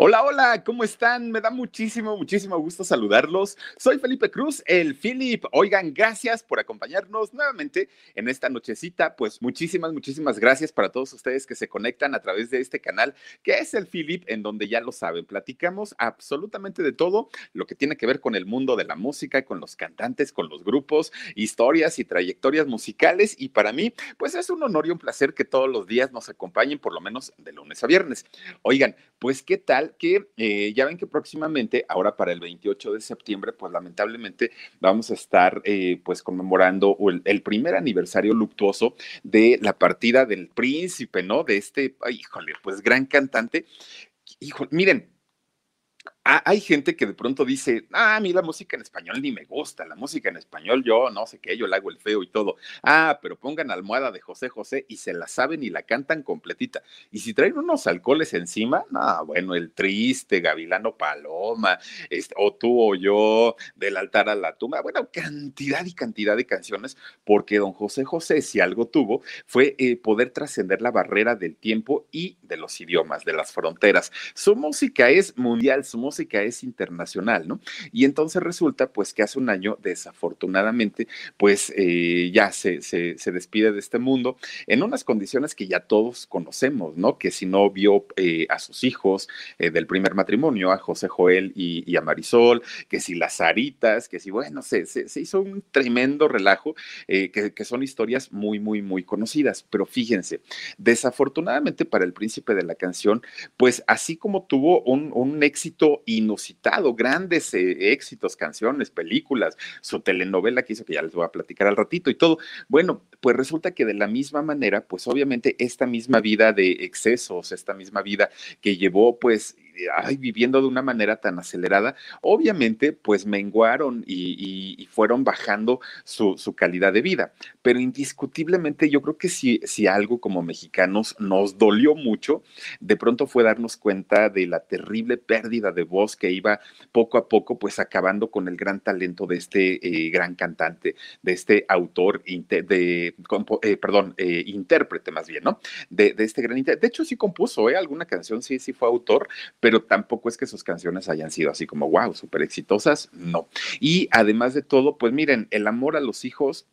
Hola, hola, ¿cómo están? Me da muchísimo, muchísimo gusto saludarlos. Soy Felipe Cruz, el Philip. Oigan, gracias por acompañarnos nuevamente en esta nochecita. Pues muchísimas, muchísimas gracias para todos ustedes que se conectan a través de este canal, que es el Philip, en donde ya lo saben, platicamos absolutamente de todo lo que tiene que ver con el mundo de la música, con los cantantes, con los grupos, historias y trayectorias musicales. Y para mí, pues es un honor y un placer que todos los días nos acompañen, por lo menos de lunes a viernes. Oigan, pues, ¿qué tal? Que eh, ya ven que próximamente, ahora para el 28 de septiembre, pues lamentablemente vamos a estar eh, pues conmemorando el, primer aniversario luctuoso de la partida del príncipe, ¿no? De este, híjole, pues gran cantante. Híjole, miren, hay gente que de pronto dice, ah, a mí la música en español ni me gusta, la música en español yo no sé qué, yo la hago el feo y todo. Ah, pero pongan almohada de José José y se la saben y la cantan completita. Y si traen unos alcoholes encima, no, bueno, el triste, Gavilano Paloma, este, o tú o yo, del altar a la tumba, bueno, cantidad y cantidad de canciones, porque don José José, si algo tuvo, fue eh, poder trascender la barrera del tiempo y de los idiomas, de las fronteras. Su música es mundial, su música música es internacional, ¿no? Y entonces resulta, pues, que hace un año, desafortunadamente, pues eh, ya se, se, despide de este mundo en unas condiciones que ya todos conocemos, ¿no? Que si no vio eh, a sus hijos eh, del primer matrimonio, a José Joel y, a Marisol, que si las aritas, que si, bueno, se, se hizo un tremendo relajo, que, que son historias muy, muy, muy conocidas. Pero fíjense, desafortunadamente para el príncipe de la canción, pues así como tuvo un, un éxito inusitado, grandes eh, éxitos, canciones, películas, su telenovela que hizo, que ya les voy a platicar al ratito y todo. Bueno, pues resulta que de la misma manera, pues obviamente esta misma vida de excesos, esta misma vida que llevó pues viviendo de una manera tan acelerada, obviamente pues menguaron y, fueron bajando su, calidad de vida. Pero indiscutiblemente yo creo que si, algo como mexicanos nos dolió mucho, de pronto fue darnos cuenta de la terrible pérdida de voz que iba poco a poco pues acabando con el gran talento de este eh, gran cantante, de este autor, de, eh, perdón, eh, intérprete más bien, ¿no? De, este gran intérprete. De hecho sí compuso alguna canción, sí, sí fue autor, pero pero tampoco es que sus canciones hayan sido así como, wow, súper exitosas, no. Y además de todo, pues miren, el amor a los hijos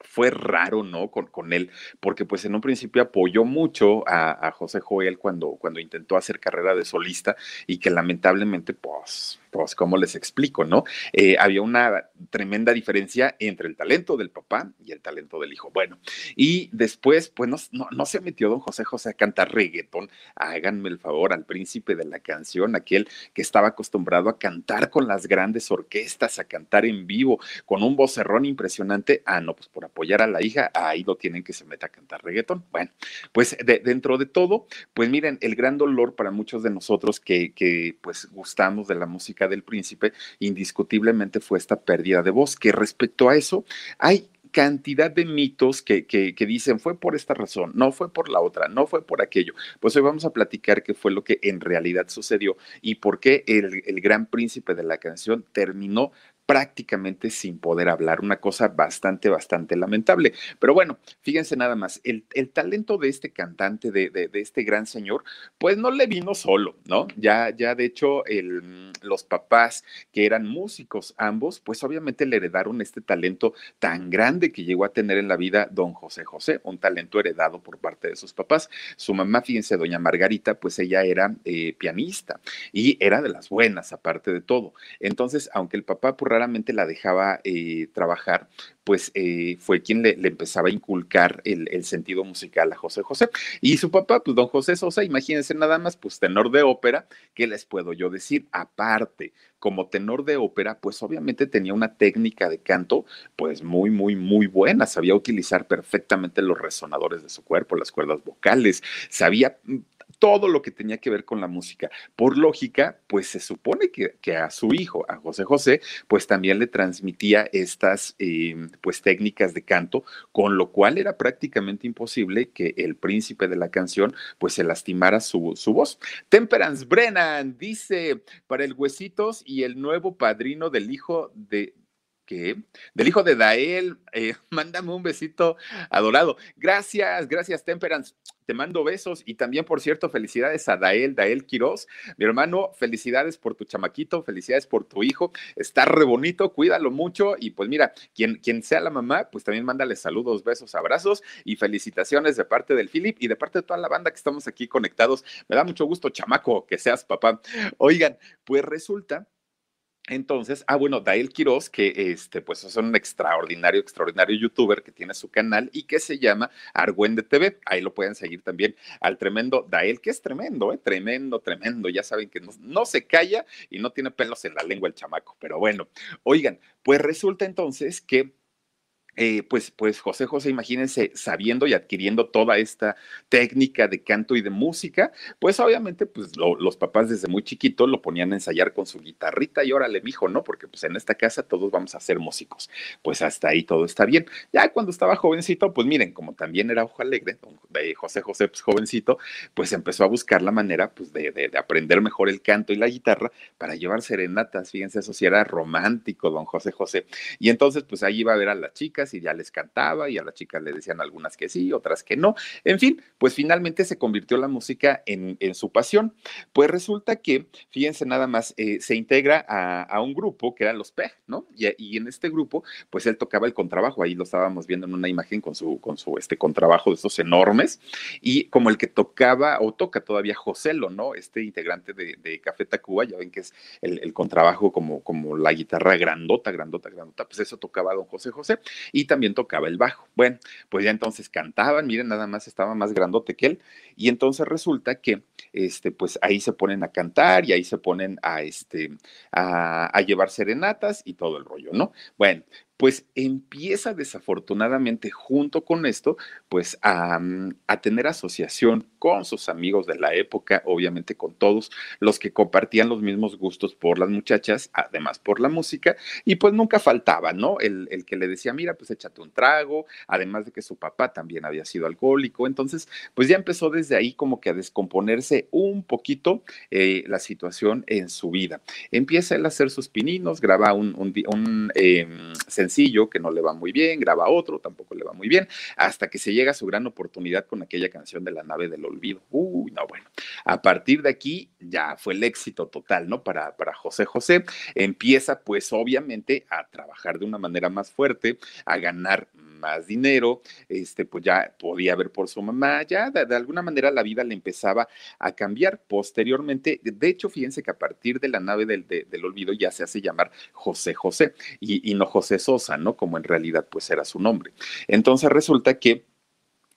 fue raro, ¿no? Con, con, él, porque pues en un principio apoyó mucho a, a, José Joel cuando, cuando intentó hacer carrera de solista y que lamentablemente, pues, pues, ¿cómo les explico, no? Eh, había una tremenda diferencia entre el talento del papá y el talento del hijo. Bueno, y después, pues no, no, se metió don José José a cantar reggaetón. Háganme el favor al príncipe de la canción, aquel que estaba acostumbrado a cantar con las grandes orquestas, a cantar en vivo, con un vocerrón impresionante. Ah, no, pues por apoyar a la hija, ahí lo tienen que se meta a cantar reggaetón. Bueno, pues dentro de todo, pues miren, el gran dolor para muchos de nosotros que, que pues gustamos de la música del príncipe, indiscutiblemente fue esta pérdida de voz, que respecto a eso hay cantidad de mitos que, que, dicen fue por esta razón, no fue por la otra, no fue por aquello. Pues hoy vamos a platicar qué fue lo que en realidad sucedió y por qué el, el gran príncipe de la canción terminó prácticamente sin poder hablar, una cosa bastante, bastante lamentable. Pero bueno, fíjense nada más, el, talento de este cantante, de, de, este gran señor, pues no le vino solo, ¿no? Ya, ya de hecho, el, los papás que eran músicos ambos, pues obviamente le heredaron este talento tan grande que llegó a tener en la vida don José José, un talento heredado por parte de sus papás. Su mamá, fíjense, doña Margarita, pues ella era eh, pianista y era de las buenas, aparte de todo. Entonces, aunque el papá pues, la dejaba eh, trabajar, pues eh, fue quien le, empezaba a inculcar el, sentido musical a José José. Y su papá, pues don José Sosa, imagínense nada más, pues tenor de ópera, ¿qué les puedo yo decir? Aparte, como tenor de ópera, pues obviamente tenía una técnica de canto, pues muy, muy, muy buena. Sabía utilizar perfectamente los resonadores de su cuerpo, las cuerdas vocales, sabía mm, todo lo que tenía que ver con la música. Por lógica, pues se supone que, a su hijo, a José José, pues también le transmitía estas eh, pues técnicas de canto, con lo cual era prácticamente imposible que el príncipe de la canción pues se lastimara su, su voz. Temperance Brennan dice, para el Huesitos y el nuevo padrino del hijo de, del hijo de Dael. Eh, mándame un besito adorado. Gracias, gracias, Temperance. Te mando besos y también, por cierto, felicidades a Dael, Dael Quiroz. Mi hermano, felicidades por tu chamaquito, felicidades por tu hijo. Está re bonito, cuídalo mucho y pues mira, quien, quien sea la mamá, pues también mándale saludos, besos, abrazos y felicitaciones de parte del Philip y de parte de toda la banda que estamos aquí conectados. Me da mucho gusto, chamaco, que seas papá. Oigan, pues resulta entonces, ah, bueno, Dael Quiroz, que este, pues es un extraordinario, extraordinario youtuber que tiene su canal y que se llama Argüende TV. Ahí lo pueden seguir también al tremendo Dael, que es tremendo, ¿eh? Tremendo, tremendo. Ya saben que no, no se calla y no tiene pelos en la lengua el chamaco. Pero bueno, oigan, pues resulta entonces que eh, pues, pues José José, imagínense, sabiendo y adquiriendo toda esta técnica de canto y de música, pues obviamente, pues los papás desde muy chiquito lo ponían a ensayar con su guitarrita y órale, mijo, ¿no? Porque pues en esta casa todos vamos a ser músicos. Pues hasta ahí todo está bien. Ya cuando estaba jovencito, pues miren, como también era ojo alegre, de José José, pues jovencito, pues empezó a buscar la manera, pues de, de, aprender mejor el canto y la guitarra para llevar serenatas. Fíjense, eso sí era romántico, don José José. Y entonces, pues ahí iba a ver a las y ya les cantaba y a las chicas le decían algunas que sí, otras que no. En fin, pues finalmente se convirtió la música en, su pasión. Pues resulta que, fíjense nada más, eh, se integra a, un grupo que eran los PEG, ¿no? Y, en este grupo, pues él tocaba el contrabajo, ahí lo estábamos viendo en una imagen con su, con su este contrabajo de estos enormes, y como el que tocaba o toca todavía Joselo, ¿no? Este integrante de, Café Tacuba, ya ven que es el, el contrabajo como, como la guitarra grandota, grandota, grandota, pues eso tocaba don José José y también tocaba el bajo. Bueno, pues ya entonces cantaban, miren, nada más estaba más grandote que él, y entonces resulta que, este, pues ahí se ponen a cantar y ahí se ponen a, este, a, a llevar serenatas y todo el rollo, ¿no? Bueno, pues empieza desafortunadamente junto con esto, pues mm, a, tener asociación con sus amigos de la época, obviamente con todos los que compartían los mismos gustos por las muchachas, además por la música, y pues nunca faltaba, ¿no? El, que le decía, mira, pues échate un trago, además de que su papá también había sido alcohólico, entonces, pues ya empezó desde ahí como que a descomponerse un poquito eh, la situación en su vida. Empieza él a hacer sus pininos, graba un, un, em, sencillo que no le va muy bien, graba otro, tampoco le va muy bien, hasta que se llega a su gran oportunidad con aquella canción de la nave del olvido. Uy, no, bueno, a partir de aquí ya fue el éxito total, ¿no? Para, para José José, empieza pues obviamente a trabajar de una manera más fuerte, a ganar más dinero, este, pues ya podía ver por su mamá, ya de, alguna manera la vida le empezaba a cambiar. Posteriormente, de hecho, fíjense que a partir de la nave del, del olvido ya se hace llamar José José y, y no José Sosa, ¿no? Como en realidad pues era su nombre. Entonces resulta que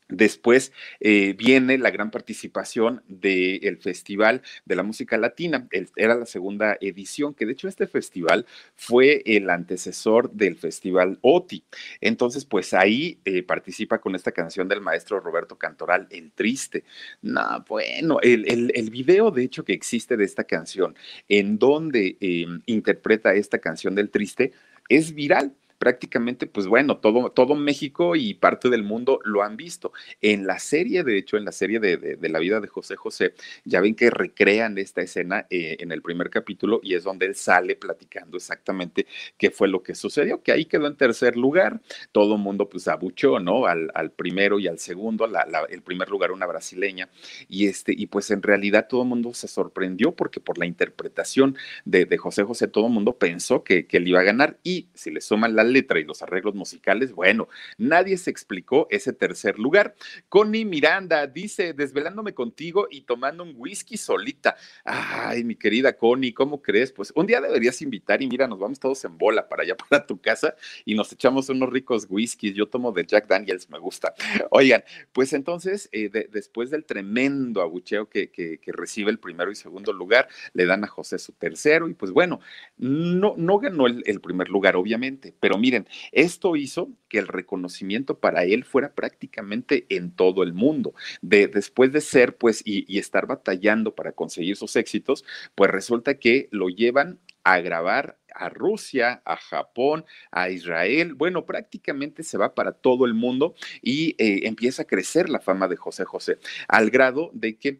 Después eh, viene la gran participación del Festival de la Música Latina. era la segunda edición, que de hecho este festival fue el antecesor del Festival OTI. Entonces, pues ahí eh, participa con esta canción del maestro Roberto Cantoral, El Triste. No, bueno, el, el, video de hecho que existe de esta canción, en donde eh, interpreta esta canción del Triste, es viral prácticamente, pues bueno, todo, todo México y parte del mundo lo han visto. En la serie, de hecho, en la serie de, la vida de José José, ya ven que recrean esta escena eh, en el primer capítulo y es donde él sale platicando exactamente qué fue lo que sucedió, que ahí quedó en tercer lugar. Todo mundo pues abuchó, ¿no? Al, primero y al segundo, el primer lugar una brasileña. Y, este, y pues en realidad todo el mundo se sorprendió porque por la interpretación de, José José, todo el mundo pensó que, que él iba a ganar. Y si le suman la letra y los arreglos musicales, bueno, nadie se explicó ese tercer lugar. Connie Miranda dice, desvelándome contigo y tomando un whisky solita. Ay, mi querida Connie, ¿cómo crees? Pues un día deberías invitar y mira, nos vamos todos en bola para allá, para tu casa y nos echamos unos ricos whiskies. Yo tomo de Jack Daniels, me gusta. Oigan, pues entonces, eh, después del tremendo abucheo que, que, recibe el primero y segundo lugar, le dan a José su tercero y pues bueno, no, no ganó el, el primer lugar, obviamente, pero miren, esto hizo que el reconocimiento para él fuera prácticamente en todo el mundo. De, después de ser, pues, y, estar batallando para conseguir sus éxitos, pues resulta que lo llevan a grabar a Rusia, a Japón, a Israel. Bueno, prácticamente se va para todo el mundo y eh, empieza a crecer la fama de José José, al grado de que...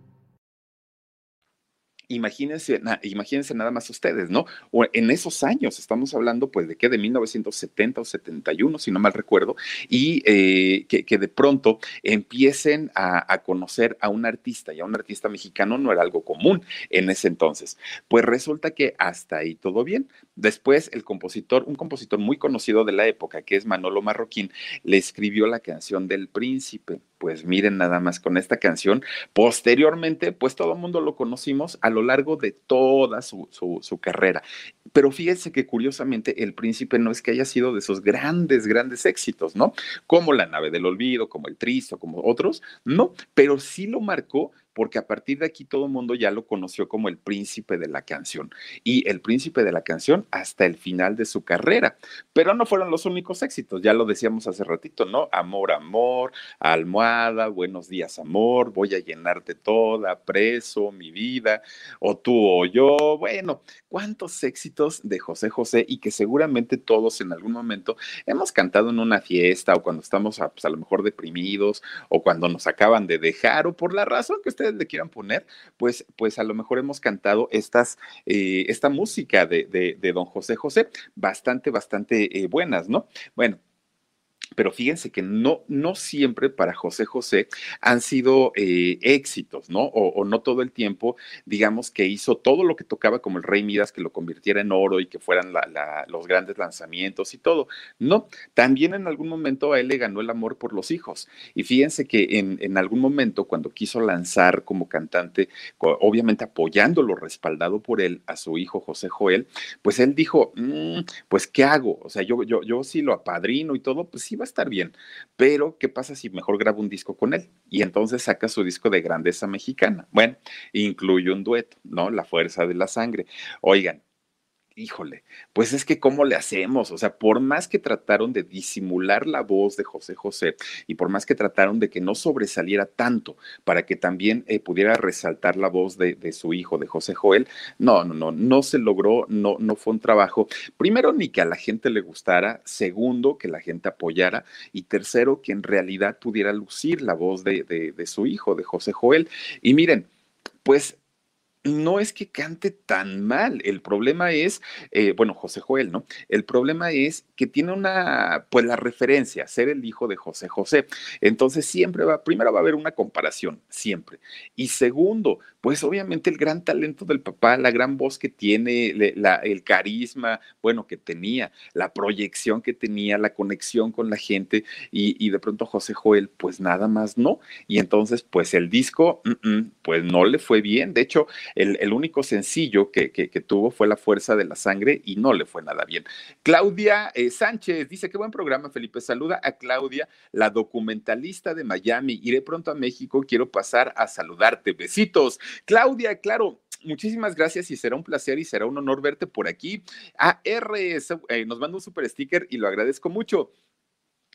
imagínense, imagínense nada más ustedes, ¿no? O en esos años, estamos hablando pues de que de 1970 o 71, si no mal recuerdo, y eh, que, de pronto empiecen a, a, conocer a un artista y a un artista mexicano no era algo común en ese entonces. Pues resulta que hasta ahí todo bien. Después el compositor, un compositor muy conocido de la época, que es Manolo Marroquín, le escribió la canción del príncipe pues miren nada más con esta canción. Posteriormente, pues todo el mundo lo conocimos a lo largo de toda su, carrera. Pero fíjense que curiosamente el príncipe no es que haya sido de esos grandes, grandes éxitos, ¿no? Como La nave del olvido, como El Tristo, como otros, no, pero sí lo marcó porque a partir de aquí todo el mundo ya lo conoció como el príncipe de la canción y el príncipe de la canción hasta el final de su carrera. Pero no fueron los únicos éxitos, ya lo decíamos hace ratito, ¿no? Amor, amor, almohada, buenos días, amor, voy a llenarte toda, preso, mi vida, o tú o yo. Bueno, cuántos éxitos de José José y que seguramente todos en algún momento hemos cantado en una fiesta o cuando estamos a, pues, a lo mejor deprimidos o cuando nos acaban de dejar o por la razón que le quieran poner, pues, pues a lo mejor hemos cantado estas, eh, esta música de, de, don José José, bastante, bastante eh, buenas, ¿no? Bueno, pero fíjense que no, no siempre para José José han sido eh, éxitos, ¿no? O, no todo el tiempo, digamos que hizo todo lo que tocaba como el Rey Midas, que lo convirtiera en oro y que fueran los grandes lanzamientos y todo. No, también en algún momento a él le ganó el amor por los hijos. Y fíjense que en, en algún momento cuando quiso lanzar como cantante, obviamente apoyándolo, respaldado por él, a su hijo José Joel, pues él dijo, mm, pues ¿qué hago? O sea, yo, yo, yo sí lo apadrino y todo, pues sí va a estar bien, pero ¿qué pasa si mejor grabo un disco con él? Y entonces saca su disco de grandeza mexicana. Bueno, incluye un dueto, ¿no? La fuerza de la sangre. Oigan, híjole, pues es que cómo le hacemos, o sea, por más que trataron de disimular la voz de José José y por más que trataron de que no sobresaliera tanto para que también eh, pudiera resaltar la voz de, su hijo, de José Joel, no, no, no, no se logró, no, no fue un trabajo, primero, ni que a la gente le gustara, segundo, que la gente apoyara y tercero, que en realidad pudiera lucir la voz de, de su hijo, de José Joel. Y miren, pues no es que cante tan mal, el problema es, eh, bueno, José Joel, ¿no? El problema es que tiene una, pues la referencia, ser el hijo de José José. Entonces siempre va, primero va a haber una comparación, siempre. Y segundo, pues obviamente el gran talento del papá, la gran voz que tiene, el carisma, bueno, que tenía, la proyección que tenía, la conexión con la gente y, de pronto José Joel, pues nada más no. Y entonces, pues el disco, pues no le fue bien. De hecho, el, único sencillo que, tuvo fue La Fuerza de la Sangre y no le fue nada bien. Claudia eh, Sánchez dice, qué buen programa, Felipe. Saluda a Claudia, la documentalista de Miami. Iré pronto a México, quiero pasar a saludarte. Besitos. Claudia, claro, muchísimas gracias y será un placer y será un honor verte por aquí. AR eh, nos manda un super sticker y lo agradezco mucho.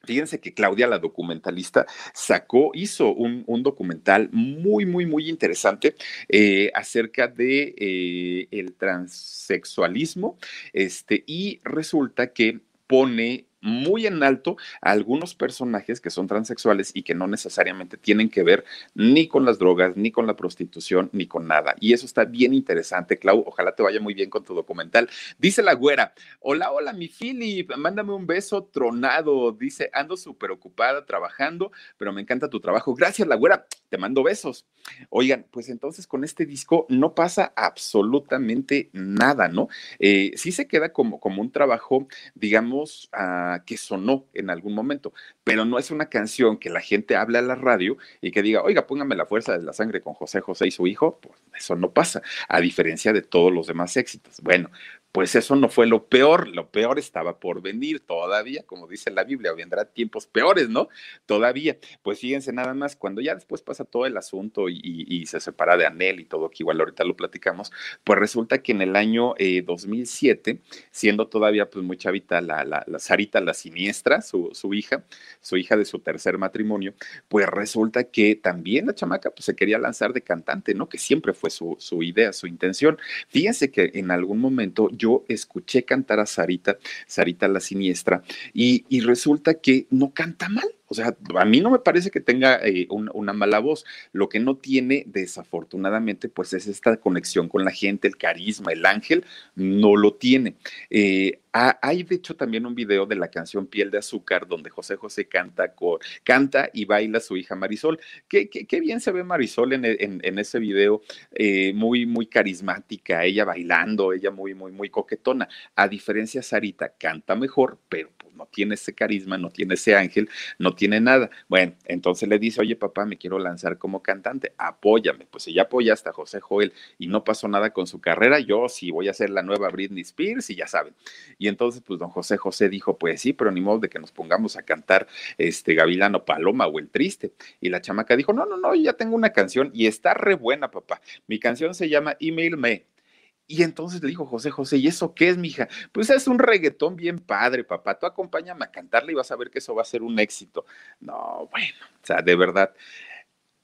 Fíjense que Claudia, la documentalista, sacó, hizo un, documental muy, muy, muy interesante eh, acerca de eh, el transexualismo, este, y resulta que pone muy en alto a algunos personajes que son transexuales y que no necesariamente tienen que ver ni con las drogas, ni con la prostitución, ni con nada. Y eso está bien interesante, Clau. Ojalá te vaya muy bien con tu documental. Dice la güera, hola, hola, mi Philip, mándame un beso tronado. Dice, ando súper ocupada trabajando, pero me encanta tu trabajo. Gracias, la güera, te mando besos. Oigan, pues entonces con este disco no pasa absolutamente nada, ¿no? Eh, sí se queda como, como un trabajo, digamos, a que sonó en algún momento, pero no es una canción que la gente hable a la radio y que diga, oiga, póngame la fuerza de la sangre con José José y su hijo, pues eso no pasa, a diferencia de todos los demás éxitos. Bueno, pues eso no fue lo peor, lo peor estaba por venir todavía, como dice la Biblia, vendrá tiempos peores, ¿no? Todavía, pues fíjense nada más, cuando ya después pasa todo el asunto y, se separa de Anel y todo, que igual ahorita lo platicamos, pues resulta que en el año 2007, eh, siendo todavía pues muy chavita la, la, la Sarita, la siniestra, su, su, hija, su hija de su tercer matrimonio, pues resulta que también la chamaca pues se quería lanzar de cantante, ¿no? Que siempre fue su, su idea, su intención. Fíjense que en algún momento yo yo escuché cantar a Sarita, Sarita la siniestra, y, y resulta que no canta mal. O sea, a mí no me parece que tenga eh, una mala voz. Lo que no tiene, desafortunadamente, pues es esta conexión con la gente, el carisma, el ángel, no lo tiene. Eh, hay, de hecho, también un video de la canción Piel de Azúcar, donde José José canta, canta y baila su hija Marisol. Qué, qué, bien se ve Marisol en, en, ese video, eh, muy, muy carismática, ella bailando, ella muy, muy, muy coquetona. A diferencia, Sarita canta mejor, pero no tiene ese carisma, no tiene ese ángel, no tiene nada. Bueno, entonces le dice, oye papá, me quiero lanzar como cantante, apóyame. Pues si ya apoyaste a José Joel y no pasó nada con su carrera, yo sí voy a ser la nueva Britney Spears y ya saben. Y entonces, pues don José José dijo, pues sí, pero ni modo de que nos pongamos a cantar este Gavilano Paloma o El Triste. Y la chamaca dijo, no, no, no, ya tengo una canción y está re buena, papá. Mi canción se llama Email Me y entonces le dijo José José, ¿y eso qué es, mija? Pues es un reggaetón bien padre, papá. Tú acompáñame a cantarle y vas a ver que eso va a ser un éxito. No, bueno, o sea, de verdad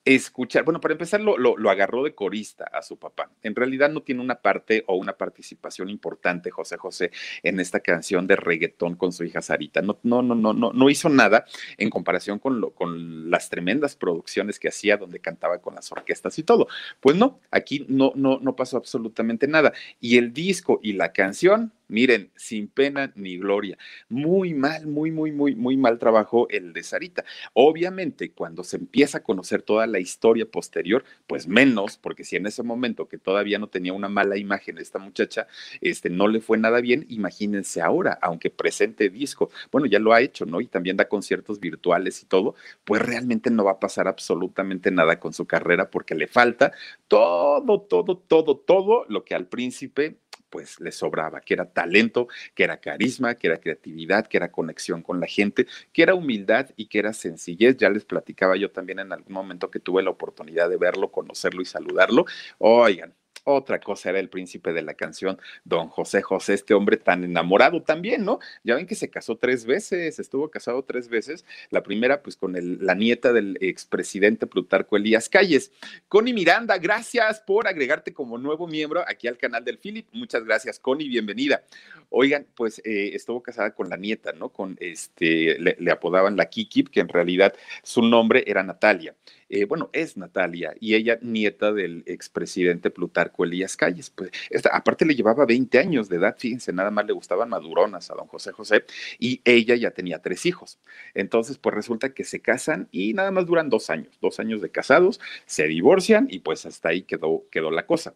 escuchar, bueno, para empezar lo, lo, agarró de corista a su papá. En realidad no tiene una parte o una participación importante José José en esta canción de reggaetón con su hija Sarita. No, no, no, no, no, hizo nada en comparación con, con las tremendas producciones que hacía donde cantaba con las orquestas y todo. Pues no, aquí no, no, no pasó absolutamente nada. Y el disco y la canción, Miren, sin pena ni gloria. Muy mal, muy, muy, muy, muy mal trabajo el de Sarita. Obviamente, cuando se empieza a conocer toda la historia posterior, pues menos, porque si en ese momento que todavía no tenía una mala imagen esta muchacha, este, no le fue nada bien, imagínense ahora, aunque presente disco, bueno, ya lo ha hecho, ¿no? Y también da conciertos virtuales y todo, pues realmente no va a pasar absolutamente nada con su carrera porque le falta todo, todo, todo, todo lo que al príncipe pues le sobraba, que era talento, que era carisma, que era creatividad, que era conexión con la gente, que era humildad y que era sencillez. Ya les platicaba yo también en algún momento que tuve la oportunidad de verlo, conocerlo y saludarlo. Oigan, otra cosa era el príncipe de la canción, don José José, este hombre tan enamorado también, ¿no? Ya ven que se casó tres veces, estuvo casado tres veces. La primera, pues con la nieta del expresidente Plutarco Elías Calles. Connie Miranda, gracias por agregarte como nuevo miembro aquí al canal del Philip. Muchas gracias, Connie, bienvenida. Oigan, pues eh, estuvo casada con la nieta, ¿no? Con este, le, le apodaban la Kiki, que en realidad su nombre era Natalia. Eh, bueno, es Natalia, y ella nieta del expresidente Plutarco Elías Calles. Pues, aparte le llevaba 20 años de edad, fíjense, nada más le gustaban maduronas a don José José y ella ya tenía tres hijos. Entonces, pues resulta que se casan y nada más duran dos años, dos años de casados, se divorcian y pues hasta ahí quedó, quedó la cosa.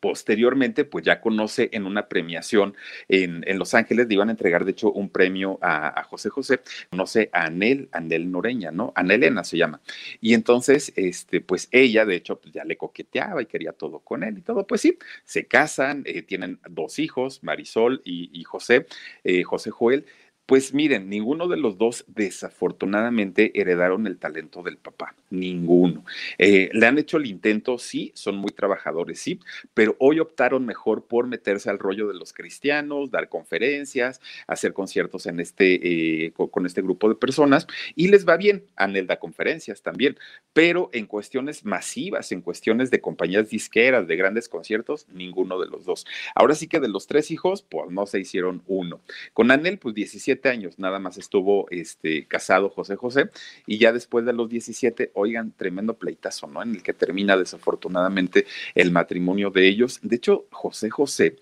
Posteriormente, pues ya conoce en una premiación en, Los Ángeles, le iban a entregar de hecho un premio a, José José, conoce a Anel, Anel Noreña, ¿no? Anelena se llama. Y entonces, este, pues ella de hecho pues ya le coqueteaba y quería todo con él y todo. Pues sí, se casan, eh, tienen dos hijos, Marisol y, José, eh, José Joel. Pues miren, ninguno de los dos desafortunadamente heredaron el talento del papá, ninguno. Eh, le han hecho el intento, sí, son muy trabajadores, sí, pero hoy optaron mejor por meterse al rollo de los cristianos, dar conferencias, hacer conciertos en este, eh, con, este grupo de personas y les va bien. Anel da conferencias también, pero en cuestiones masivas, en cuestiones de compañías disqueras, de grandes conciertos, ninguno de los dos. Ahora sí que de los tres hijos, pues no se hicieron uno. Con Anel, pues 17 años nada más estuvo este, casado José José y ya después de los 17, oigan, tremendo pleitazo, ¿no? En el que termina desafortunadamente el matrimonio de ellos. De hecho, José José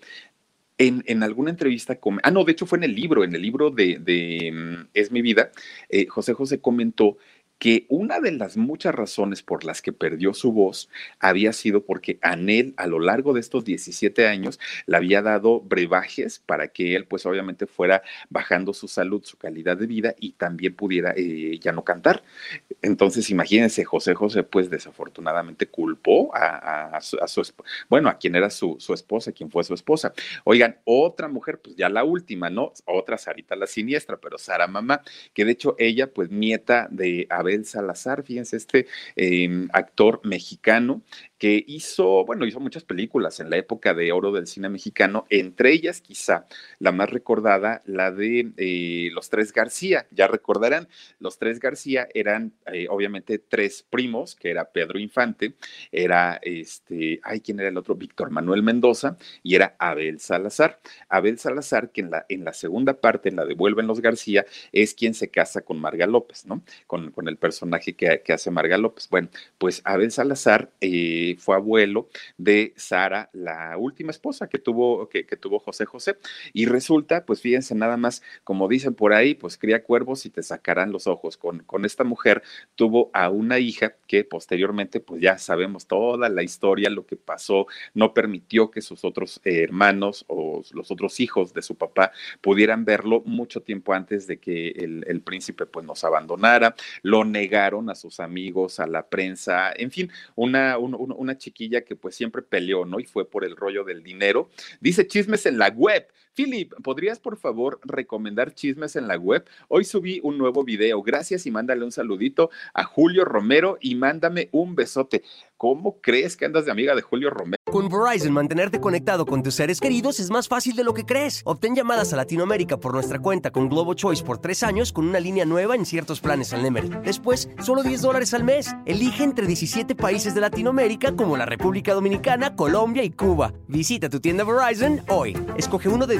en, en, alguna entrevista, ah, no, de hecho fue en el libro, en el libro de, de mm, Es mi vida, eh, José José comentó que una de las muchas razones por las que perdió su voz había sido porque Anel a lo largo de estos 17 años le había dado brebajes para que él pues obviamente fuera bajando su salud, su calidad de vida y también pudiera eh, ya no cantar. Entonces imagínense, José José pues desafortunadamente culpó a, su, bueno, a quien era su, su esposa, quien fue su esposa. Oigan, otra mujer, pues ya la última, ¿no? Otra Sarita la siniestra, pero Sara Mamá, que de hecho ella pues nieta de Abel Salazar, fíjense, este em, actor mexicano que hizo, bueno, hizo muchas películas en la época de oro del cine mexicano, entre ellas quizá la más recordada, la de eh, Los Tres García. Ya recordarán, Los Tres García eran eh, obviamente tres primos, que era Pedro Infante, era este, ay, ¿quién era el otro? Víctor Manuel Mendoza y era Abel Salazar. Abel Salazar, que en la, en la segunda parte, en la de Vuelven los García, es quien se casa con Marga López, ¿no? Con, con el personaje que, que, hace Marga López. Bueno, pues Abel Salazar... Eh, fue abuelo de Sara, la última esposa que tuvo, que, tuvo José José. Y resulta, pues fíjense nada más, como dicen por ahí, pues cría cuervos y te sacarán los ojos. Con, con esta mujer tuvo a una hija que posteriormente, pues ya sabemos toda la historia, lo que pasó, no permitió que sus otros hermanos o los otros hijos de su papá pudieran verlo mucho tiempo antes de que el, príncipe pues nos abandonara, lo negaron a sus amigos, a la prensa, en fin, una, una, una chiquilla que pues siempre peleó, ¿no? Y fue por el rollo del dinero. Dice chismes en la web. Philip, ¿podrías por favor recomendar chismes en la web? Hoy subí un nuevo video. Gracias y mándale un saludito a Julio Romero y mándame un besote. ¿Cómo crees que andas de amiga de Julio Romero? Con Verizon, mantenerte conectado con tus seres queridos es más fácil de lo que crees. Obtén llamadas a Latinoamérica por nuestra cuenta con Globo Choice por tres años con una línea nueva en ciertos planes al Nemery. Después, solo 10 dólares al mes. Elige entre 17 países de Latinoamérica como la República Dominicana, Colombia y Cuba. Visita tu tienda Verizon hoy. Escoge uno de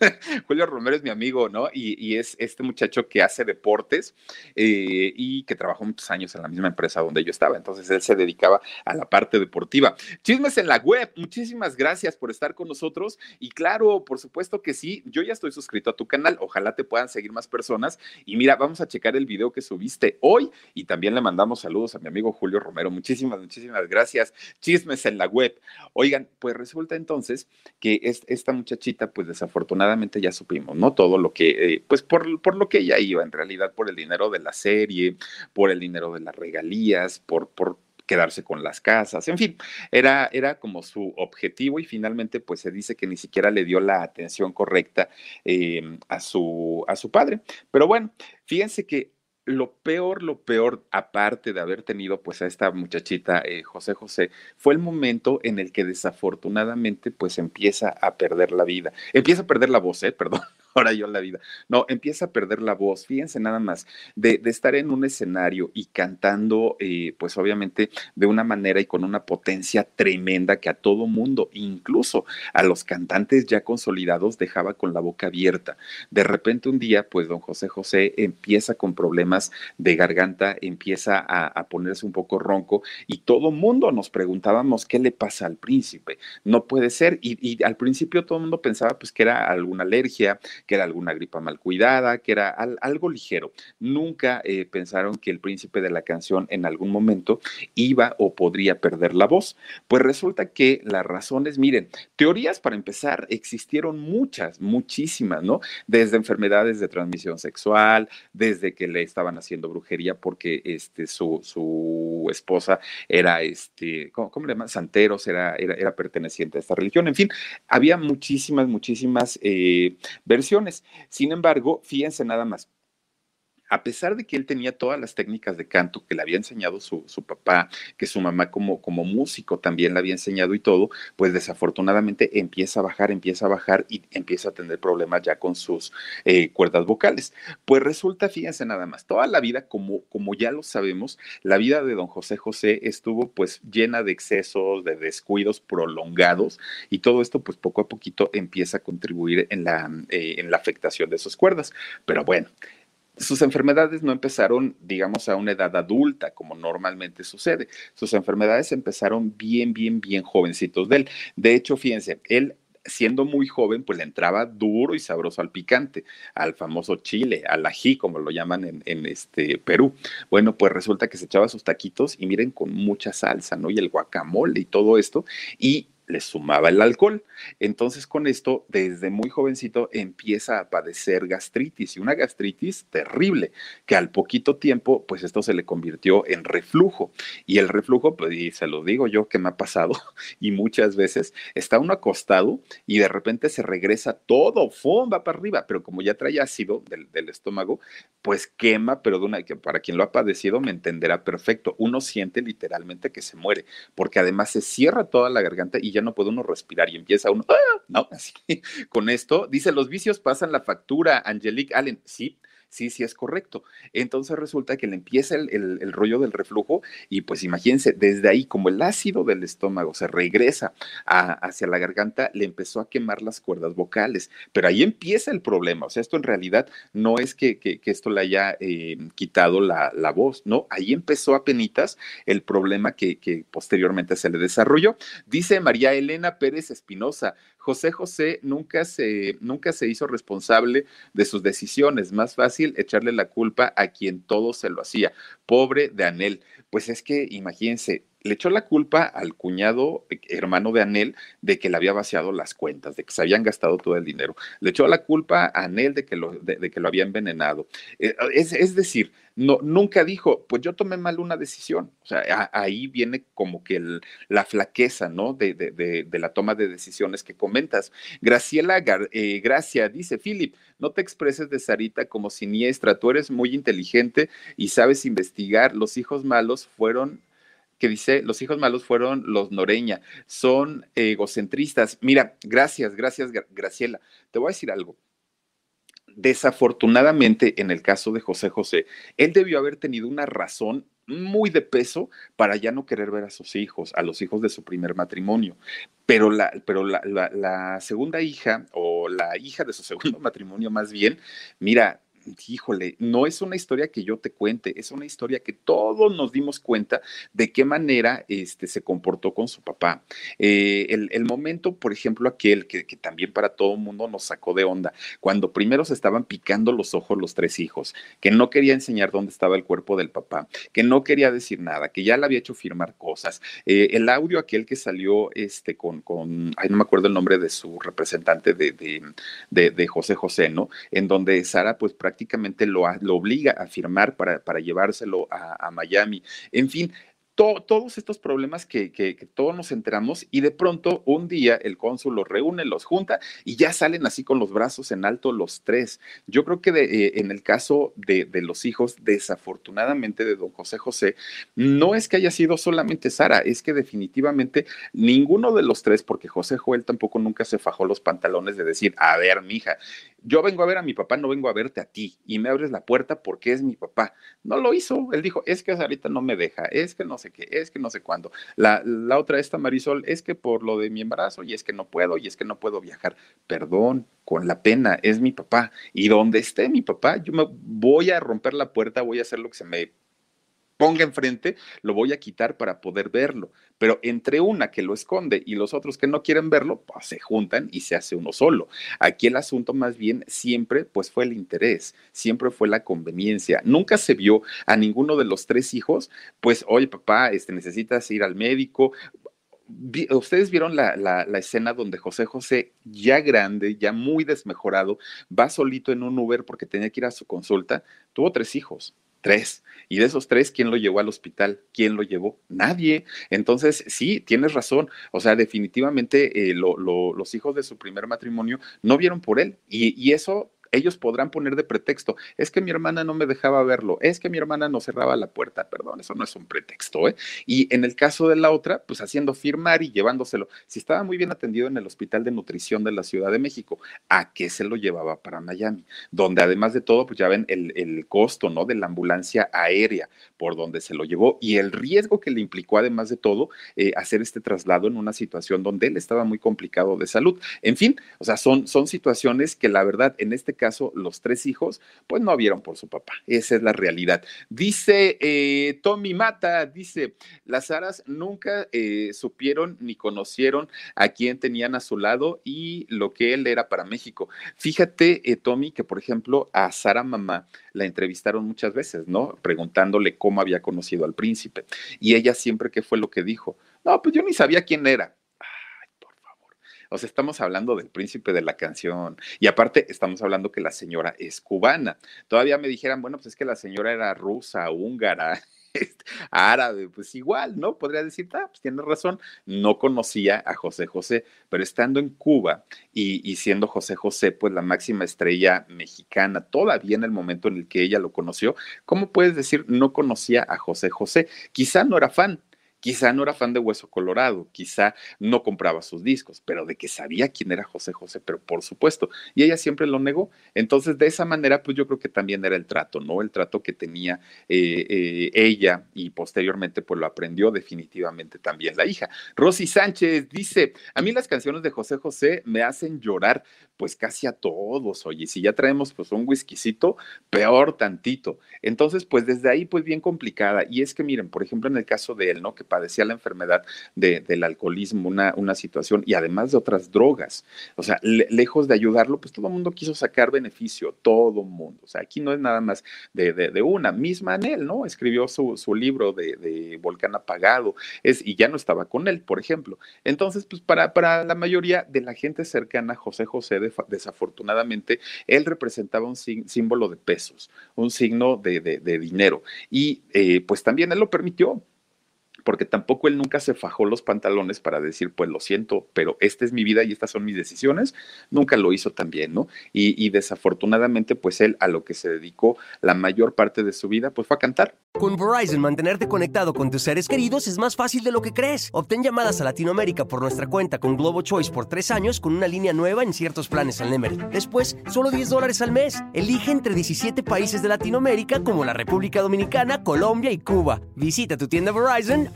Julio Romero es mi amigo, ¿no? Y, es este muchacho que hace deportes eh, y que trabajó muchos años en la misma empresa donde yo estaba. Entonces él se dedicaba a la parte deportiva. Chismes en la web, muchísimas gracias por estar con nosotros. Y claro, por supuesto que sí, yo ya estoy suscrito a tu canal. Ojalá te puedan seguir más personas. Y mira, vamos a checar el video que subiste hoy y también le mandamos saludos a mi amigo Julio Romero. Muchísimas, muchísimas gracias. Chismes en la web. Oigan, pues resulta entonces que esta muchachita, pues desafortunadamente, ya supimos, ¿no? Todo lo que, eh, pues por, por, lo que ella iba, en realidad, por el dinero de la serie, por el dinero de las regalías, por, por quedarse con las casas, en fin, era, era como su objetivo y finalmente pues se dice que ni siquiera le dio la atención correcta eh, a, su, a su padre. Pero bueno, fíjense que lo peor, lo peor, aparte de haber tenido pues a esta muchachita eh, José José, fue el momento en el que desafortunadamente pues empieza a perder la vida, empieza a perder la voz, ¿eh? perdón, ahora yo la vida. No, empieza a perder la voz, fíjense nada más, de, estar en un escenario y cantando, eh, pues obviamente de una manera y con una potencia tremenda que a todo mundo, incluso a los cantantes ya consolidados, dejaba con la boca abierta. De repente un día, pues don José José empieza con problemas de garganta, empieza a, ponerse un poco ronco y todo mundo nos preguntábamos qué le pasa al príncipe. No puede ser. Y, y al principio todo el mundo pensaba pues que era alguna alergia, que era alguna gripa mal cuidada, que era algo ligero. Nunca eh, pensaron que el príncipe de la canción en algún momento iba o podría perder la voz. Pues resulta que las razones, miren, teorías para empezar existieron muchas, muchísimas, ¿no? Desde enfermedades de transmisión sexual, desde que le estaban haciendo brujería porque este, su, su esposa era, este, ¿cómo, le llaman? Santeros, era, era, perteneciente a esta religión. En fin, había muchísimas, muchísimas eh, versiones. Sin embargo, fíjense nada más, a pesar de que él tenía todas las técnicas de canto que le había enseñado su, papá, que su mamá como, como músico también le había enseñado y todo, pues desafortunadamente empieza a bajar, empieza a bajar y empieza a tener problemas ya con sus eh, cuerdas vocales. Pues resulta, fíjense nada más, toda la vida, como, como ya lo sabemos, la vida de don José José estuvo pues llena de excesos, de descuidos prolongados y todo esto pues poco a poquito empieza a contribuir en la, eh, en la afectación de sus cuerdas. Pero bueno, sus enfermedades no empezaron, digamos, a una edad adulta, como normalmente sucede. Sus enfermedades empezaron bien, bien, bien jovencitos de él. De hecho, fíjense, él siendo muy joven, pues le entraba duro y sabroso al picante, al famoso chile, al ají, como lo llaman en, en, este Perú. Bueno, pues resulta que se echaba sus taquitos y miren con mucha salsa, ¿no? Y el guacamole y todo esto. Y le sumaba el alcohol. Entonces con esto, desde muy jovencito, empieza a padecer gastritis y una gastritis terrible, que al poquito tiempo, pues esto se le convirtió en reflujo. Y el reflujo, pues y se lo digo yo que me ha pasado y muchas veces, está uno acostado y de repente se regresa todo, ¡fum! va para arriba, pero como ya trae ácido del, del estómago, pues quema, pero una, que para quien lo ha padecido me entenderá perfecto. Uno siente literalmente que se muere, porque además se cierra toda la garganta y ya no puede uno respirar y empieza uno, ¡ah! no, así, con esto, dice, los vicios pasan la factura, Angelique Allen, sí, sí, sí es correcto. Entonces resulta que le empieza el, rollo del reflujo y pues imagínense, desde ahí como el ácido del estómago se regresa hacia la garganta, le empezó a quemar las cuerdas vocales, pero ahí empieza el problema, o sea, esto en realidad no es que, esto le haya eh, quitado la, voz, no, ahí empezó a penitas el problema que, que posteriormente se le desarrolló. Dice María Elena Pérez Espinosa, José José nunca se, nunca se hizo responsable de sus decisiones. Más fácil echarle la culpa a quien todo se lo hacía. Pobre de Anel. Pues es que, imagínense, le echó la culpa al cuñado eh, hermano de Anel de que le había vaciado las cuentas, de que se habían gastado todo el dinero. Le echó la culpa a Anel de que lo, de, que lo había envenenado. Eh, es, es, decir, no, nunca dijo, pues yo tomé mal una decisión. O sea, ahí viene como que la flaqueza, ¿no? De, de, la toma de decisiones que comentas. Graciela eh, Gracia dice, Philip, no te expreses de Sarita como siniestra, tú eres muy inteligente y sabes investigar. Los hijos malos fueron que dice, los hijos malos fueron los Noreña, son egocentristas. Mira, gracias, gracias, Graciela. Te voy a decir algo. Desafortunadamente, en el caso de José José, él debió haber tenido una razón muy de peso para ya no querer ver a sus hijos, a los hijos de su primer matrimonio. Pero la, pero la, la segunda hija, o la hija de su segundo matrimonio más bien, mira, híjole, no es una historia que yo te cuente, es una historia que todos nos dimos cuenta de qué manera este, se comportó con su papá. Eh, el, momento, por ejemplo, aquel que, también para todo el mundo nos sacó de onda, cuando primero se estaban picando los ojos los tres hijos, que no quería enseñar dónde estaba el cuerpo del papá, que no quería decir nada, que ya le había hecho firmar cosas. Eh, el audio aquel que salió este, con, con, ay, no me acuerdo el nombre de su representante de, de, de José José, ¿no? En donde Sara, pues prácticamente prácticamente lo, obliga a firmar para, llevárselo a, Miami. En fin, todos estos problemas que, todos nos enteramos y de pronto un día el cónsul los reúne, los junta y ya salen así con los brazos en alto los tres. Yo creo que eh, en el caso de, los hijos, desafortunadamente de don José José, no es que haya sido solamente Sara, es que definitivamente ninguno de los tres, porque José Joel tampoco nunca se fajó los pantalones de decir, a ver, mija, yo vengo a ver a mi papá, no vengo a verte a ti, y me abres la puerta porque es mi papá. No lo hizo, él dijo, es que ahorita no me deja, es que no sé qué, es que no sé cuándo. La, la otra, esta Marisol, es que por lo de mi embarazo, y es que no puedo, y es que no puedo viajar. Perdón, con la pena, es mi papá. Y donde esté mi papá, yo me voy a romper la puerta, voy a hacer lo que se me ponga enfrente, lo voy a quitar para poder verlo. Pero entre una que lo esconde y los otros que no quieren verlo, pues se juntan y se hace uno solo. Aquí el asunto más bien siempre pues fue el interés, siempre fue la conveniencia. Nunca se vio a ninguno de los tres hijos, pues, oye papá, este, necesitas ir al médico, ustedes vieron la, la, la, escena donde José José, ya grande, ya muy desmejorado, va solito en un Uber porque tenía que ir a su consulta, tuvo tres hijos. Tres. Y de esos tres, ¿quién lo llevó al hospital? ¿Quién lo llevó? Nadie. Entonces, sí, tienes razón. O sea, definitivamente eh, los hijos de su primer matrimonio no vieron por él. Y, y eso ellos podrán poner de pretexto, es que mi hermana no me dejaba verlo, es que mi hermana no cerraba la puerta, perdón, eso no es un pretexto, ¿eh? Y en el caso de la otra, pues haciendo firmar y llevándoselo, si estaba muy bien atendido en el Hospital de Nutrición de la Ciudad de México, ¿a qué se lo llevaba para Miami? Donde además de todo, pues ya ven el, el costo, ¿no? De la ambulancia aérea por donde se lo llevó y el riesgo que le implicó además de todo eh, hacer este traslado en una situación donde él estaba muy complicado de salud. En fin, o sea, son, son situaciones que la verdad en este caso los tres hijos, pues no vieron por su papá. Esa es la realidad. Dice eh, Tommy Mata, dice, las aras nunca eh, supieron ni conocieron a quién tenían a su lado y lo que él era para México. Fíjate, eh, Tommy, que por ejemplo a Sara Mamá la entrevistaron muchas veces, ¿no? Preguntándole cómo había conocido al príncipe. Y ella siempre, ¿qué fue lo que dijo? No, pues yo ni sabía quién era. O sea, estamos hablando del príncipe de la canción. Y aparte, estamos hablando que la señora es cubana. Todavía me dijeran, bueno, pues es que la señora era rusa, húngara, este, árabe, pues igual, ¿no? Podría decir, ah, pues tiene razón, no conocía a José José, pero estando en Cuba y, y, siendo José José, pues la máxima estrella mexicana, todavía en el momento en el que ella lo conoció, ¿cómo puedes decir no conocía a José José? Quizá no era fan, Quizá no era fan de Hueso Colorado, quizá no compraba sus discos, pero de que sabía quién era José José, pero por supuesto, y ella siempre lo negó. Entonces, de esa manera, pues yo creo que también era el trato, ¿no? El trato que tenía eh, eh, ella y posteriormente, pues lo aprendió definitivamente también la hija. Rosy Sánchez dice, a mí las canciones de José José me hacen llorar, pues casi a todos, oye, si ya traemos pues un whiskycito, peor tantito. Entonces, pues desde ahí, pues bien complicada. Y es que miren, por ejemplo, en el caso de él, ¿no? Que padecía la enfermedad de, del alcoholismo, una, una situación, y además de otras drogas. O sea, lejos de ayudarlo, pues todo el mundo quiso sacar beneficio, todo el mundo. O sea, aquí no es nada más de, de, una. Misma Anel, ¿no? Escribió su, su libro de, Volcán Apagado, es, y ya no estaba con él, por ejemplo. Entonces, pues para, para la mayoría de la gente cercana José José, desafortunadamente, él representaba un símbolo de pesos, un signo de, de dinero. Y eh, pues también él lo permitió porque tampoco él nunca se fajó los pantalones para decir, pues lo siento, pero esta es mi vida y estas son mis decisiones, nunca lo hizo también, ¿no? Y, y, desafortunadamente, pues él a lo que se dedicó la mayor parte de su vida, pues fue a cantar. Con Verizon, mantenerte conectado con tus seres queridos es más fácil de lo que crees. Obtén llamadas a Latinoamérica por nuestra cuenta con Globo Choice por tres años con una línea nueva en ciertos planes al Nemery. Después, solo 10 dólares al mes. Elige entre 17 países de Latinoamérica como la República Dominicana, Colombia y Cuba. Visita tu tienda Verizon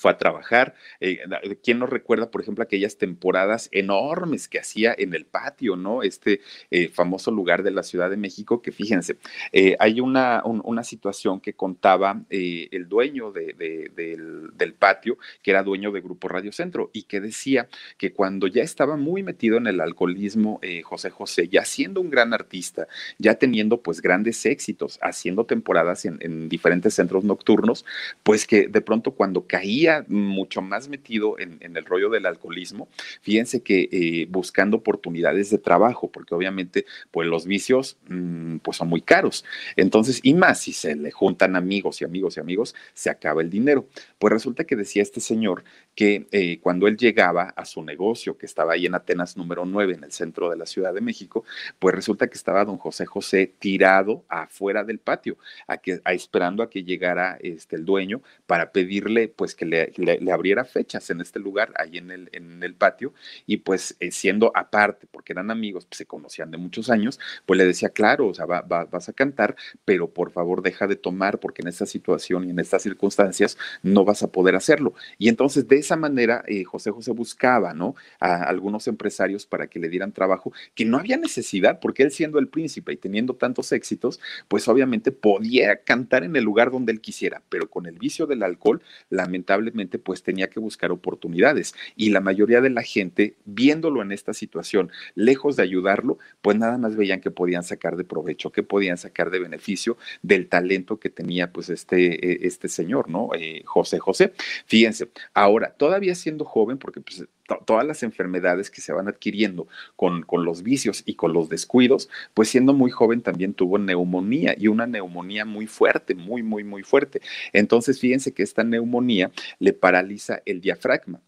fue a trabajar. Eh, ¿Quién nos recuerda, por ejemplo, aquellas temporadas enormes que hacía en el patio, ¿no? Este eh, famoso lugar de la Ciudad de México, que fíjense, eh, hay una, un, una situación que contaba eh, el dueño de, de, del, del, patio, que era dueño de Grupo Radio Centro, y que decía que cuando ya estaba muy metido en el alcoholismo, eh, José José, ya siendo un gran artista, ya teniendo pues grandes éxitos, haciendo temporadas en diferentes centros nocturnos, pues que de pronto cuando caía mucho más metido en, el rollo del alcoholismo, fíjense que eh, buscando oportunidades de trabajo, porque obviamente pues los vicios mmm, pues son muy caros. Entonces, y más si se le juntan amigos y amigos y amigos, se acaba el dinero. Pues resulta que decía este señor que eh, cuando él llegaba a su negocio, que estaba ahí en Atenas número 9, en el centro de la Ciudad de México, pues resulta que estaba don José José tirado afuera del patio, a que, esperando a que llegara este, el dueño para pedirle pues que le, le, abriera fechas en este lugar, ahí en el, en el patio, y pues eh, siendo aparte, porque eran amigos, pues se conocían de muchos años, pues le decía, claro, o sea, vas a cantar, pero por favor deja de tomar, porque en esta situación y en estas circunstancias no vas a poder hacerlo. Y entonces de esa manera eh, José José buscaba, ¿no? A algunos empresarios para que le dieran trabajo, que no había necesidad, porque él siendo el príncipe y teniendo tantos éxitos, pues obviamente podía cantar en el lugar donde él quisiera, pero con el vicio del alcohol, lamentablemente, pues tenía que buscar oportunidades. Y la mayoría de la gente, viéndolo en esta situación, lejos de ayudarlo, pues nada más veían que podían sacar de provecho, que podían sacar de beneficio del talento que tenía pues este, eh, este señor, ¿no? Eh, José José. Fíjense, ahora, todavía siendo joven, porque pues todas las enfermedades que se van adquiriendo con, con, los vicios y con los descuidos, pues siendo muy joven también tuvo neumonía y una neumonía muy fuerte, muy, muy, muy fuerte. Entonces, fíjense que esta neumonía le paraliza el diafragma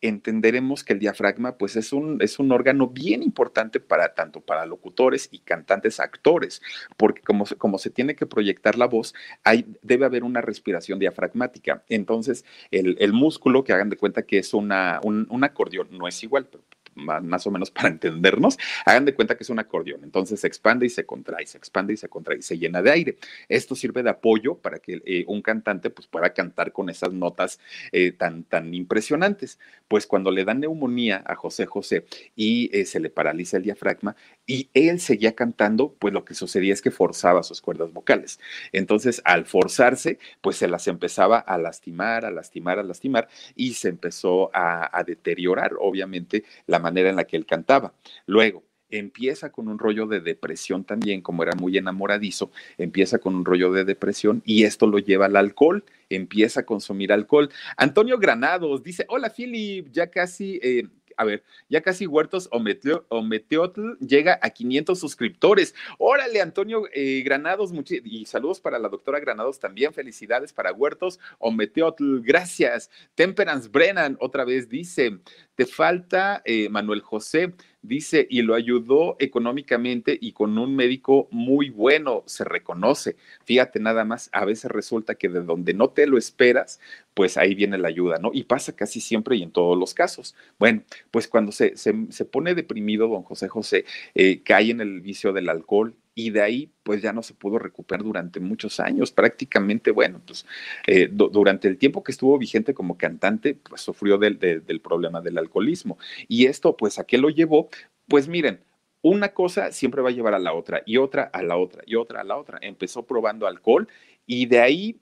entenderemos que el diafragma pues es un, es un órgano bien importante para tanto para locutores y cantantes actores, porque como, como se tiene que proyectar la voz, hay, debe haber una respiración diafragmática. Entonces, el, el músculo, que hagan de cuenta que es una, un, un acordeón, no es igual, pero más, o menos para entendernos, hagan de cuenta que es un acordeón. Entonces se expande y se contrae, se expande y se contrae, y se llena de aire. Esto sirve de apoyo para que eh, un cantante pues, pueda cantar con esas notas eh, tan, tan impresionantes. Pues cuando le dan neumonía a José José y eh, se le paraliza el diafragma y él seguía cantando, pues lo que sucedía es que forzaba sus cuerdas vocales. Entonces, al forzarse, pues se las empezaba a lastimar, a lastimar, a lastimar y se empezó a, deteriorar, obviamente, la manera en la que él cantaba. Luego, empieza con un rollo de depresión también, como era muy enamoradizo, empieza con un rollo de depresión y esto lo lleva al alcohol, empieza a consumir alcohol. Antonio Granados dice, hola Philip, ya casi... Eh, a ver, ya casi Huertos o Meteotl llega a 500 suscriptores. Órale, Antonio eh, Granados, y saludos para la doctora Granados también. Felicidades para Huertos o Meteotl, gracias. Temperance Brennan otra vez dice, te falta eh, Manuel José, dice, y lo ayudó económicamente y con un médico muy bueno, se reconoce. Fíjate nada más, a veces resulta que de donde no te lo esperas, pues ahí viene la ayuda, ¿no? Y pasa casi siempre y en todos los casos. Bueno, pues cuando se, se, pone deprimido don José José, eh, cae en el vicio del alcohol, y de ahí pues ya no se pudo recuperar durante muchos años. Prácticamente, bueno, pues eh, durante el tiempo que estuvo vigente como cantante, pues sufrió del, del problema del alcoholismo. Y esto, pues, ¿a qué lo llevó? Pues miren, una cosa siempre va a llevar a la otra y otra a la otra y otra a la otra. Empezó probando alcohol y de ahí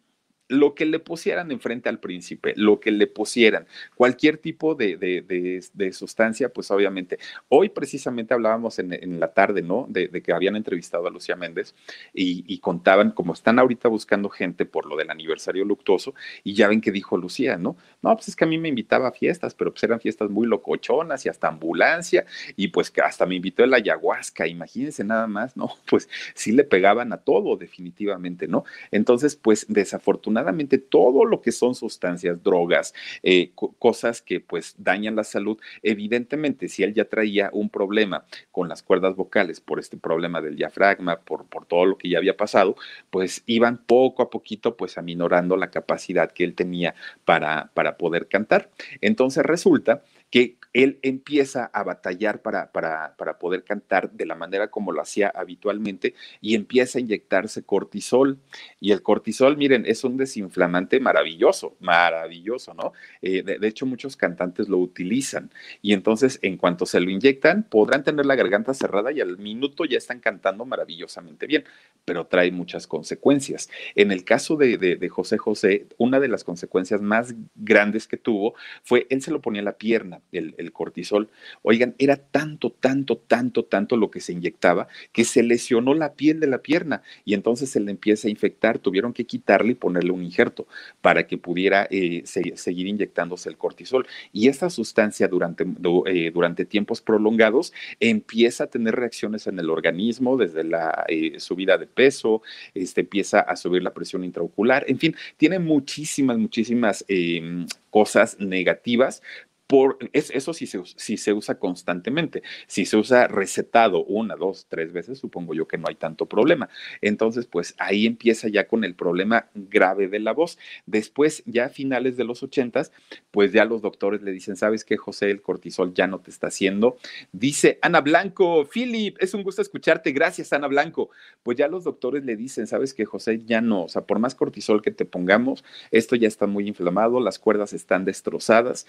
lo que le pusieran enfrente al príncipe, lo que le pusieran, cualquier tipo de, de, sustancia, pues obviamente. Hoy precisamente hablábamos en, la tarde, ¿no? De, que habían entrevistado a Lucía Méndez y, contaban, como están ahorita buscando gente por lo del aniversario luctuoso, y ya ven que dijo Lucía, ¿no? No, pues es que a mí me invitaba a fiestas, pero pues eran fiestas muy locochonas y hasta ambulancia, y pues que hasta me invitó el ayahuasca, imagínense nada más, ¿no? Pues sí le pegaban a todo, definitivamente, ¿no? Entonces, pues desafortunadamente, todo lo que son sustancias, drogas, eh, cosas que pues dañan la salud, evidentemente si él ya traía un problema con las cuerdas vocales por este problema del diafragma, por, por todo lo que ya había pasado, pues iban poco a poquito pues aminorando la capacidad que él tenía para, para poder cantar. Entonces resulta que él empieza a batallar para, para, para, poder cantar de la manera como lo hacía habitualmente y empieza a inyectarse cortisol. Y el cortisol, miren, es un desinflamante maravilloso, maravilloso, ¿no? Eh, de, hecho, muchos cantantes lo utilizan. Y entonces, en cuanto se lo inyectan, podrán tener la garganta cerrada y al minuto ya están cantando maravillosamente bien, pero trae muchas consecuencias. En el caso de, de José José, una de las consecuencias más grandes que tuvo fue, él se lo ponía la pierna, el el, cortisol. Oigan, era tanto, tanto, tanto, tanto lo que se inyectaba que se lesionó la piel de la pierna y entonces se le empieza a infectar. Tuvieron que quitarle y ponerle un injerto para que pudiera eh, seguir inyectándose el cortisol. Y esta sustancia durante, eh, durante tiempos prolongados empieza a tener reacciones en el organismo, desde la eh, subida de peso, este, empieza a subir la presión intraocular, en fin, tiene muchísimas, muchísimas em, cosas negativas, por, eso sí se, se usa constantemente. Si se usa recetado una, dos, tres veces, supongo yo que no hay tanto problema. Entonces, pues ahí empieza ya con el problema grave de la voz. Después, ya a finales de los ochentas, pues ya los doctores le dicen, ¿sabes qué, José? El cortisol ya no te está haciendo. Dice Ana Blanco, Philip, es un gusto escucharte. Gracias, Ana Blanco. Pues ya los doctores le dicen, ¿sabes qué, José? Ya no. O sea, por más cortisol que te pongamos, esto ya está muy inflamado, las cuerdas están destrozadas,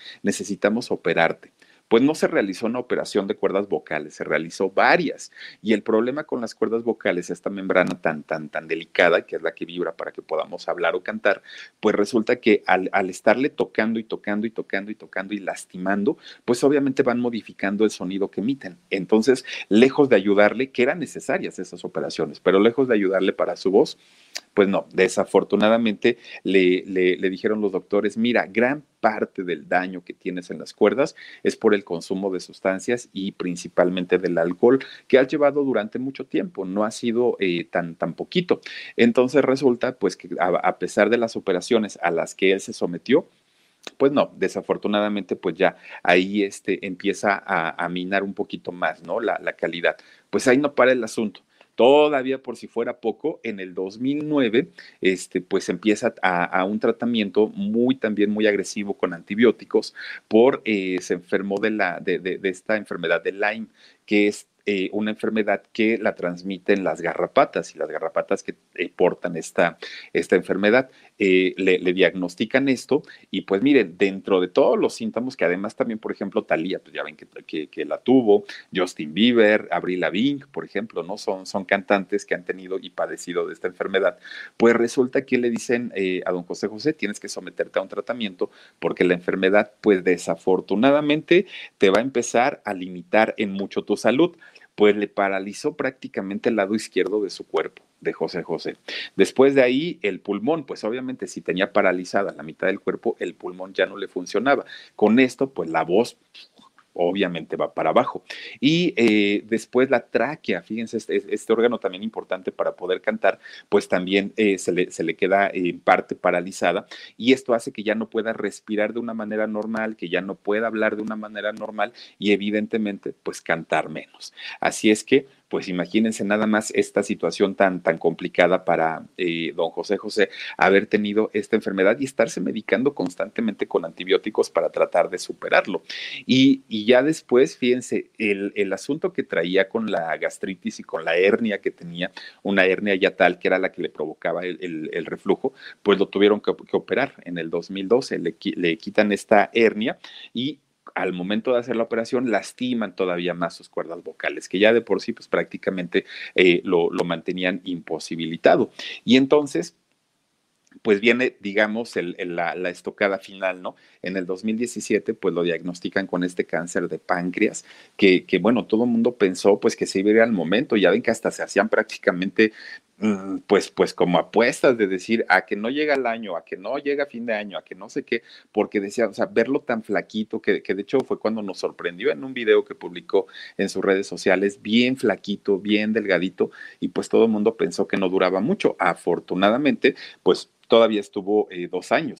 necesitamos operarte. Pues no se realizó una operación de cuerdas vocales, se realizó varias. Y el problema con las cuerdas vocales, esta membrana tan, tan, tan delicada, que es la que vibra para que podamos hablar o cantar, pues resulta que al, al estarle tocando y tocando y tocando y tocando y lastimando, pues obviamente van modificando el sonido que emiten. Entonces, lejos de ayudarle, que eran necesarias esas operaciones, pero lejos de ayudarle para su voz, pues no, desafortunadamente le, le, dijeron los doctores, mira, gran parte del daño que tienes en las cuerdas es por el consumo de sustancias y principalmente del alcohol que has llevado durante mucho tiempo, no ha sido eh, tan, tan poquito. Entonces resulta pues que a, pesar de las operaciones a las que él se sometió, pues no, desafortunadamente, pues ya ahí este, empieza a, minar un poquito más, ¿no? La, la calidad. Pues ahí no para el asunto. Todavía por si fuera poco, en el 2009, este, pues empieza a, un tratamiento muy también muy agresivo con antibióticos por, eh, se enfermó de, la, de, de, de esta enfermedad de Lyme, que es eh, una enfermedad que la transmiten las garrapatas y las garrapatas que eh, portan esta, esta enfermedad. Eh, le, diagnostican esto y pues miren, dentro de todos los síntomas que además también, por ejemplo, Talía, pues ya ven que, que, la tuvo, Justin Bieber, Avril Lavigne, por ejemplo, ¿no? Son, son cantantes que han tenido y padecido de esta enfermedad. Pues resulta que le dicen a don José José, tienes que someterte a un tratamiento porque la enfermedad, pues desafortunadamente, te va a empezar a limitar en mucho tu salud pues le paralizó prácticamente el lado izquierdo de su cuerpo, de José José. Después de ahí, el pulmón, pues obviamente si tenía paralizada la mitad del cuerpo, el pulmón ya no le funcionaba. Con esto, pues la voz obviamente va para abajo. Y eh, después la tráquea, fíjense, este, este, órgano también importante para poder cantar, pues también eh, se, le, se, le, queda en parte paralizada y esto hace que ya no pueda respirar de una manera normal, que ya no pueda hablar de una manera normal y evidentemente pues cantar menos. Así es que pues imagínense nada más esta situación tan, tan complicada para eh, don José José haber tenido esta enfermedad y estarse medicando constantemente con antibióticos para tratar de superarlo. Y, ya después, fíjense, el, el, asunto que traía con la gastritis y con la hernia que tenía, una hernia ya tal que era la que le provocaba el, el, reflujo, pues lo tuvieron que, operar en el 2012, le, le quitan esta hernia y al momento de hacer la operación lastiman todavía más sus cuerdas vocales, que ya de por sí pues prácticamente eh, lo, lo mantenían imposibilitado. Y entonces, pues viene, digamos, la, estocada final, ¿no? En el 2017, pues lo diagnostican con este cáncer de páncreas, que, que bueno, todo el mundo pensó, pues, que se iba a ir al momento, ya ven que hasta se hacían prácticamente pues, pues como apuestas de decir a que no llega el año, a que no llega fin de año, a que no sé qué, porque decía, o sea, verlo tan flaquito, que, que de hecho fue cuando nos sorprendió en un video que publicó en sus redes sociales, bien flaquito, bien delgadito, y pues todo el mundo pensó que no duraba mucho. Afortunadamente, pues todavía estuvo eh, dos años.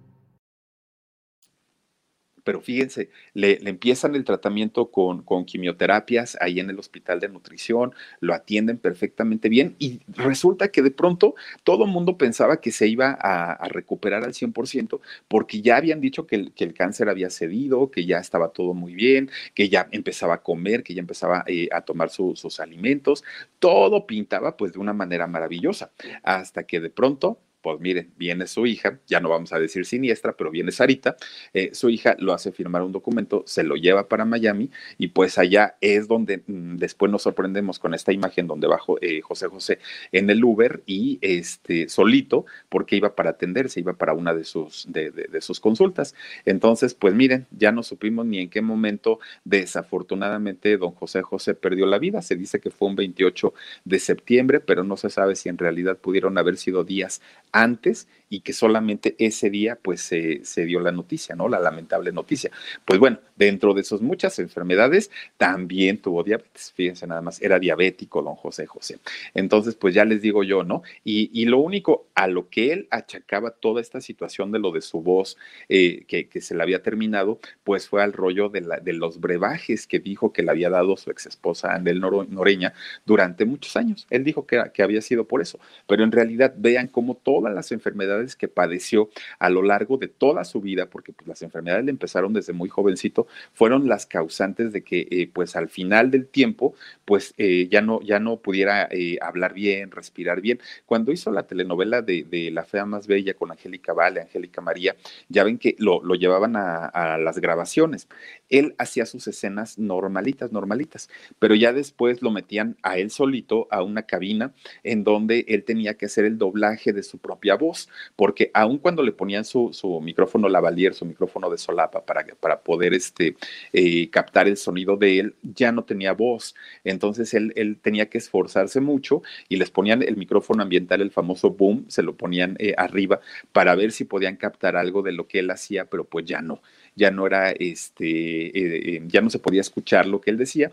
Pero fíjense, le, empiezan el tratamiento con, con, quimioterapias ahí en el hospital de nutrición, lo atienden perfectamente bien y resulta que de pronto todo el mundo pensaba que se iba a, recuperar al 100% porque ya habían dicho que el, que el, cáncer había cedido, que ya estaba todo muy bien, que ya empezaba a comer, que ya empezaba eh, a tomar sus alimentos, todo pintaba pues de una manera maravillosa, hasta que de pronto pues miren, viene su hija, ya no vamos a decir siniestra, pero viene Sarita, eh, su hija lo hace firmar un documento, se lo lleva para Miami y pues allá es donde mm, después nos sorprendemos con esta imagen donde bajó eh, José José en el Uber y este solito porque iba para atenderse, iba para una de sus, de, de sus consultas. Entonces, pues miren, ya no supimos ni en qué momento desafortunadamente don José José perdió la vida. Se dice que fue un 28 de septiembre, pero no se sabe si en realidad pudieron haber sido días antes y que solamente ese día pues se, se, dio la noticia, ¿no? La lamentable noticia. Pues bueno, dentro de sus muchas enfermedades también tuvo diabetes, fíjense nada más, era diabético don José José. Entonces pues ya les digo yo, ¿no? Y, y lo único a lo que él achacaba toda esta situación de lo de su voz eh, que, que, se le había terminado, pues fue al rollo de, la, de los brebajes que dijo que le había dado su ex esposa Andel Noreña durante muchos años. Él dijo que, que había sido por eso, pero en realidad vean cómo todas las enfermedades que padeció a lo largo de toda su vida, porque pues, las enfermedades le empezaron desde muy jovencito, fueron las causantes de que eh, pues al final del tiempo pues eh, ya, no, ya no pudiera eh, hablar bien, respirar bien. Cuando hizo la telenovela de, La Fea Más Bella con Angélica Vale, Angélica María, ya ven que lo, lo llevaban a, a las grabaciones. Él hacía sus escenas normalitas, normalitas, pero ya después lo metían a él solito a una cabina en donde él tenía que hacer el doblaje de su propia voz porque aun cuando le ponían su, micrófono lavalier, su micrófono de solapa para, para poder este, eh, captar el sonido de él, ya no tenía voz. Entonces él, él, tenía que esforzarse mucho y les ponían el micrófono ambiental, el famoso boom, se lo ponían eh, arriba para ver si podían captar algo de lo que él hacía, pero pues ya no ya no era este, eh, ya no se podía escuchar lo que él decía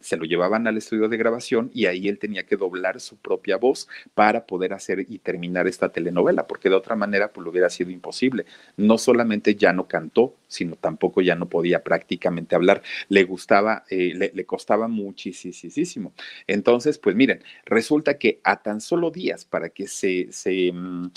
se lo llevaban al estudio de grabación y ahí él tenía que doblar su propia voz para poder hacer y terminar esta telenovela, porque de otra manera pues lo hubiera sido imposible. No solamente ya no cantó, sino tampoco ya no podía prácticamente hablar. Le gustaba, eh, le, costaba muchísimo. Entonces, pues miren, resulta que a tan solo días para que se, se mm,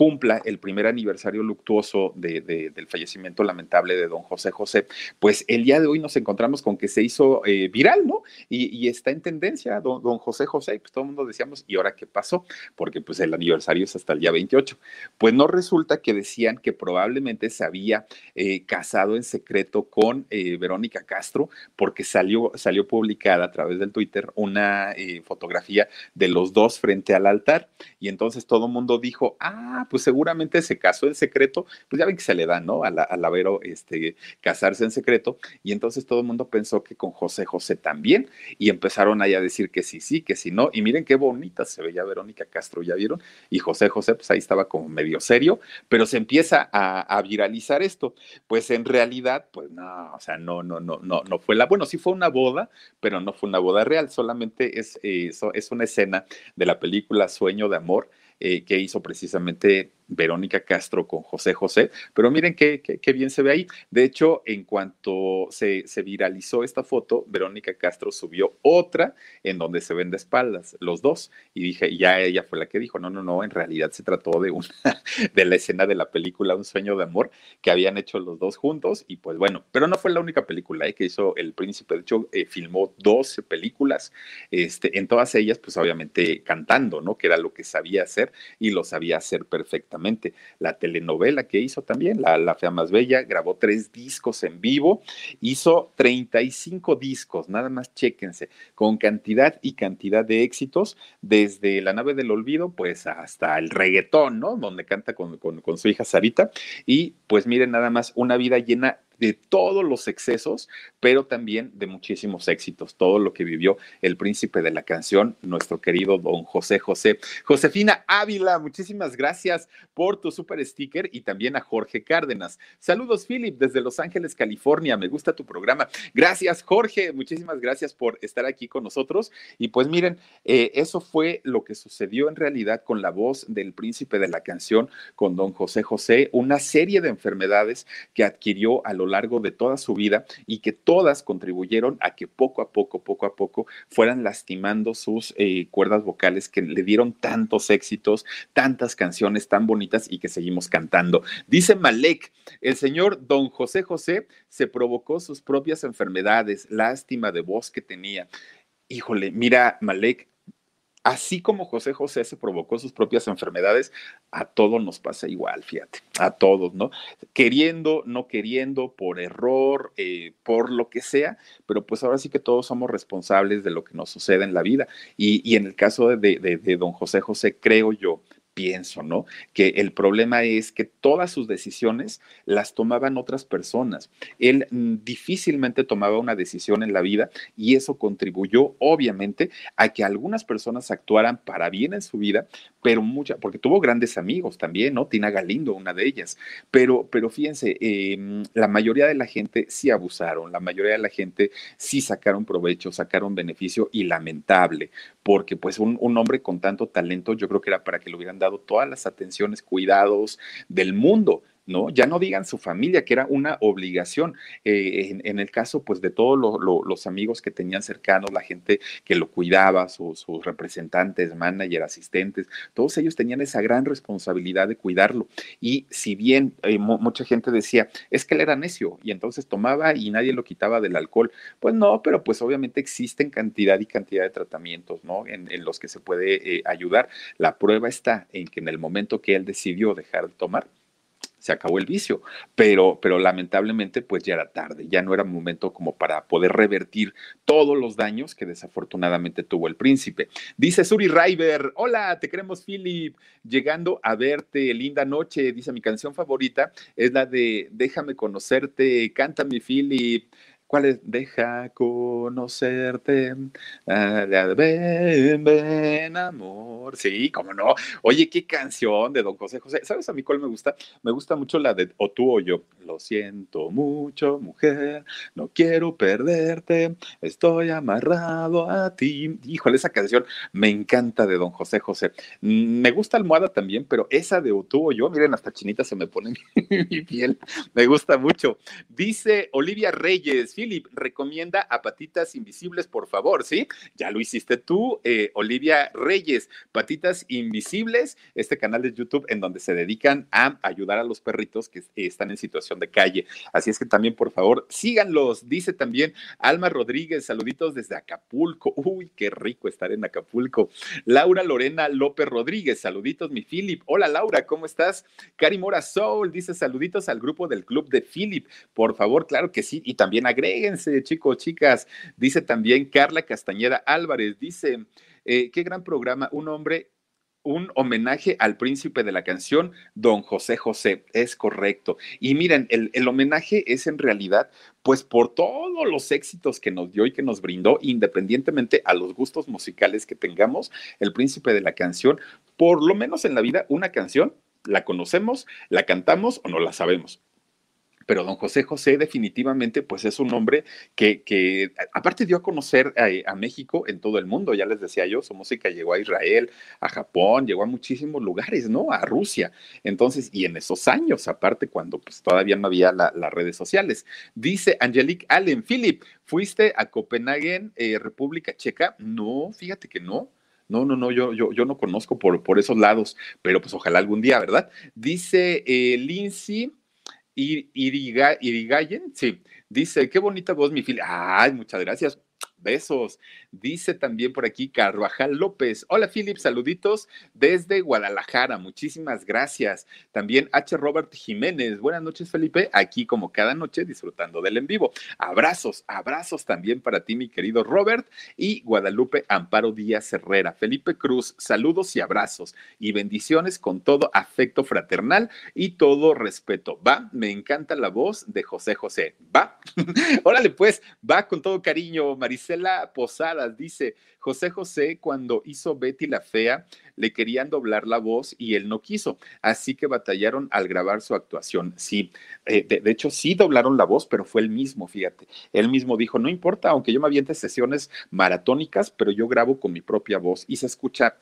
cumpla el primer aniversario luctuoso de, del fallecimiento lamentable de don José José, pues el día de hoy nos encontramos con que se hizo eh, viral, ¿no? Y, está en tendencia don, José José, pues todo el mundo decíamos, ¿y ahora qué pasó? Porque pues el aniversario es hasta el día 28. Pues no resulta que decían que probablemente se había eh, casado en secreto con eh, Verónica Castro, porque salió, salió publicada a través del Twitter una fotografía de los dos frente al altar, y entonces todo el mundo dijo, ah, pues seguramente se casó en secreto, pues ya ven que se le da, ¿no? A la, a Vero este, casarse en secreto, y entonces todo el mundo pensó que con José José también, y empezaron ahí a decir que sí, sí, que sí, no, y miren qué bonita se veía Verónica Castro, ¿ya vieron? Y José José, pues ahí estaba como medio serio, pero se empieza a, viralizar esto, pues en realidad, pues no, o sea, no, no, no, no, no fue la, bueno, sí fue una boda, pero no fue una boda real, solamente es, eh, es una escena de la película Sueño de Amor, eh, que hizo precisamente Verónica Castro con José José, pero miren qué, qué, bien se ve ahí. De hecho, en cuanto se, se, viralizó esta foto, Verónica Castro subió otra en donde se ven de espaldas los dos y dije, ya ella fue la que dijo, no, no, no, en realidad se trató de una, de la escena de la película Un sueño de amor que habían hecho los dos juntos y pues bueno, pero no fue la única película eh, que hizo El Príncipe, de hecho, eh, filmó 12 películas, este, en todas ellas pues obviamente cantando, ¿no? Que era lo que sabía hacer y lo sabía hacer perfectamente la telenovela que hizo también, La, la Fea Más Bella, grabó tres discos en vivo, hizo 35 discos, nada más chéquense, con cantidad y cantidad de éxitos, desde La Nave del Olvido, pues hasta el reggaetón, ¿no? Donde canta con, con su hija Sarita. Y pues miren, nada más, una vida llena de todos los excesos, pero también de muchísimos éxitos, todo lo que vivió el príncipe de la canción, nuestro querido don José José. Josefina Ávila, muchísimas gracias por tu super sticker y también a Jorge Cárdenas. Saludos, Philip, desde Los Ángeles, California. Me gusta tu programa. Gracias, Jorge. Muchísimas gracias por estar aquí con nosotros. Y pues miren, eh, eso fue lo que sucedió en realidad con la voz del príncipe de la canción, con don José José, una serie de enfermedades que adquirió a lo largo de toda su vida y que todas contribuyeron a que poco a poco, poco a poco fueran lastimando sus eh, cuerdas vocales que le dieron tantos éxitos, tantas canciones tan bonitas y que seguimos cantando. Dice Malek, el señor don José José se provocó sus propias enfermedades, lástima de voz que tenía. Híjole, mira, Malek, así como José José se provocó sus propias enfermedades, a todos nos pasa igual, fíjate, a todos, ¿no? Queriendo, no queriendo, por error, eh, por lo que sea, pero pues ahora sí que todos somos responsables de lo que nos sucede en la vida. Y, en el caso de, de don José José, creo yo, pienso, ¿no? Que el problema es que todas sus decisiones las tomaban otras personas. Él mm, difícilmente tomaba una decisión en la vida y eso contribuyó, obviamente, a que algunas personas actuaran para bien en su vida, pero muchas, porque tuvo grandes amigos también, ¿no? Tina Galindo, una de ellas. Pero, pero fíjense, em, la mayoría de la gente sí abusaron, la mayoría de la gente sí sacaron provecho, sacaron beneficio y lamentable, porque pues un, un hombre con tanto talento, yo creo que era para que lo hubieran dado todas las atenciones, cuidados del mundo. ¿No? Ya no digan su familia, que era una obligación. Eh, en, el caso, pues, de todos los amigos que tenían cercanos, la gente que lo cuidaba, sus representantes, manager, asistentes, todos ellos tenían esa gran responsabilidad de cuidarlo. Y si bien eh, mucha gente decía, es que él era necio y entonces tomaba y nadie lo quitaba del alcohol, pues no, pero pues obviamente existen cantidad y cantidad de tratamientos, ¿no? En, los que se puede eh, ayudar. La prueba está en que en el momento que él decidió dejar de tomar, se acabó el vicio, pero, pero lamentablemente pues ya era tarde, ya no era momento como para poder revertir todos los daños que desafortunadamente tuvo el príncipe. Dice Suri River, hola, te queremos Philip, llegando a verte, linda noche, dice mi canción favorita es la de Déjame conocerte, cántame Philip. ¿Cuál es? Deja conocerte. Ah, ven, ven, amor. Sí, cómo no. Oye, qué canción de Don José José. ¿Sabes a mí cuál me gusta? Me gusta mucho la de O tú o yo. Lo siento mucho, mujer. No quiero perderte. Estoy amarrado a ti. Híjole, esa canción me encanta de Don José José. Mm, me gusta Almohada también, pero esa de O tú o yo, miren, hasta chinita se me pone mi piel. Me gusta mucho. Dice Olivia Reyes. Philip, recomienda a Patitas Invisibles, por favor, ¿sí? Ya lo hiciste tú, eh, Olivia Reyes, Patitas Invisibles, este canal de YouTube en donde se dedican a ayudar a los perritos que están en situación de calle. Así es que también, por favor, síganlos. Dice también Alma Rodríguez, saluditos desde Acapulco. Uy, qué rico estar en Acapulco. Laura Lorena López Rodríguez, saluditos, mi Philip. Hola, Laura, ¿cómo estás? Cari Mora Soul dice saluditos al grupo del club de Philip. Por favor, claro que sí. Y también agrega Agréguense, chicos, chicas. Dice también Carla Castañeda Álvarez, dice, eh, qué gran programa, un hombre un homenaje al príncipe de la canción, don José José. Es correcto. Y miren, el, el, homenaje es en realidad, pues por todos los éxitos que nos dio y que nos brindó, independientemente a los gustos musicales que tengamos, el príncipe de la canción, por lo menos en la vida, una canción, la conocemos, la cantamos o no la sabemos pero don José José definitivamente pues es un hombre que, que aparte dio a conocer a, México en todo el mundo, ya les decía yo, su música llegó a Israel, a Japón, llegó a muchísimos lugares, ¿no? A Rusia. Entonces, y en esos años, aparte cuando pues todavía no había las redes sociales. Dice Angelique Allen, Philip, ¿fuiste a Copenhague, eh, República Checa? No, fíjate que no. No, no, no, yo, yo, yo no conozco por, por esos lados, pero pues ojalá algún día, ¿verdad? Dice eh, Lindsay, Irigayen, sí, dice, qué bonita voz, mi fila. Ay, muchas gracias. Besos. Dice también por aquí Carvajal López. Hola, Philip, saluditos desde Guadalajara. Muchísimas gracias. También H. Robert Jiménez. Buenas noches, Felipe. Aquí, como cada noche, disfrutando del en vivo. Abrazos, abrazos también para ti, mi querido Robert. Y Guadalupe Amparo Díaz Herrera. Felipe Cruz, saludos y abrazos. Y bendiciones con todo afecto fraternal y todo respeto. Va, me encanta la voz de José José. Va. Órale, pues, va con todo cariño, Marisela Posada dice, José José cuando hizo Betty la Fea le querían doblar la voz y él no quiso, así que batallaron al grabar su actuación. Sí, eh, de, hecho sí doblaron la voz, pero fue él mismo, fíjate. Él mismo dijo, no importa, aunque yo me aviente sesiones maratónicas, pero yo grabo con mi propia voz y se escucha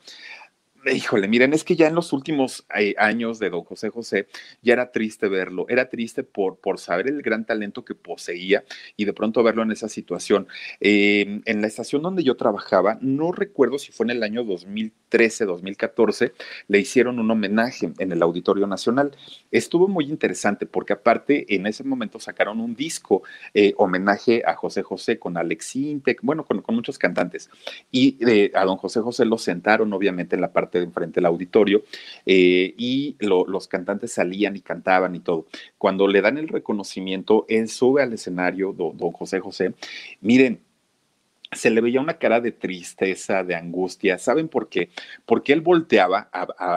Híjole, miren, es que ya en los últimos eh, años de don José José ya era triste verlo, era triste por, por saber el gran talento que poseía y de pronto verlo en esa situación. Eh, en la estación donde yo trabajaba, no recuerdo si fue en el año 2013, 2014, le hicieron un homenaje en el Auditorio Nacional. Estuvo muy interesante porque aparte en ese momento sacaron un disco eh, homenaje a José José con Alex Intec, bueno, con, con, muchos cantantes. Y a don José José lo sentaron obviamente en la parte de enfrente del auditorio eh, y lo, los cantantes salían y cantaban y todo. Cuando le dan el reconocimiento, él sube al escenario, don José José. Miren, se le veía una cara de tristeza, de angustia. ¿Saben por qué? Porque él volteaba,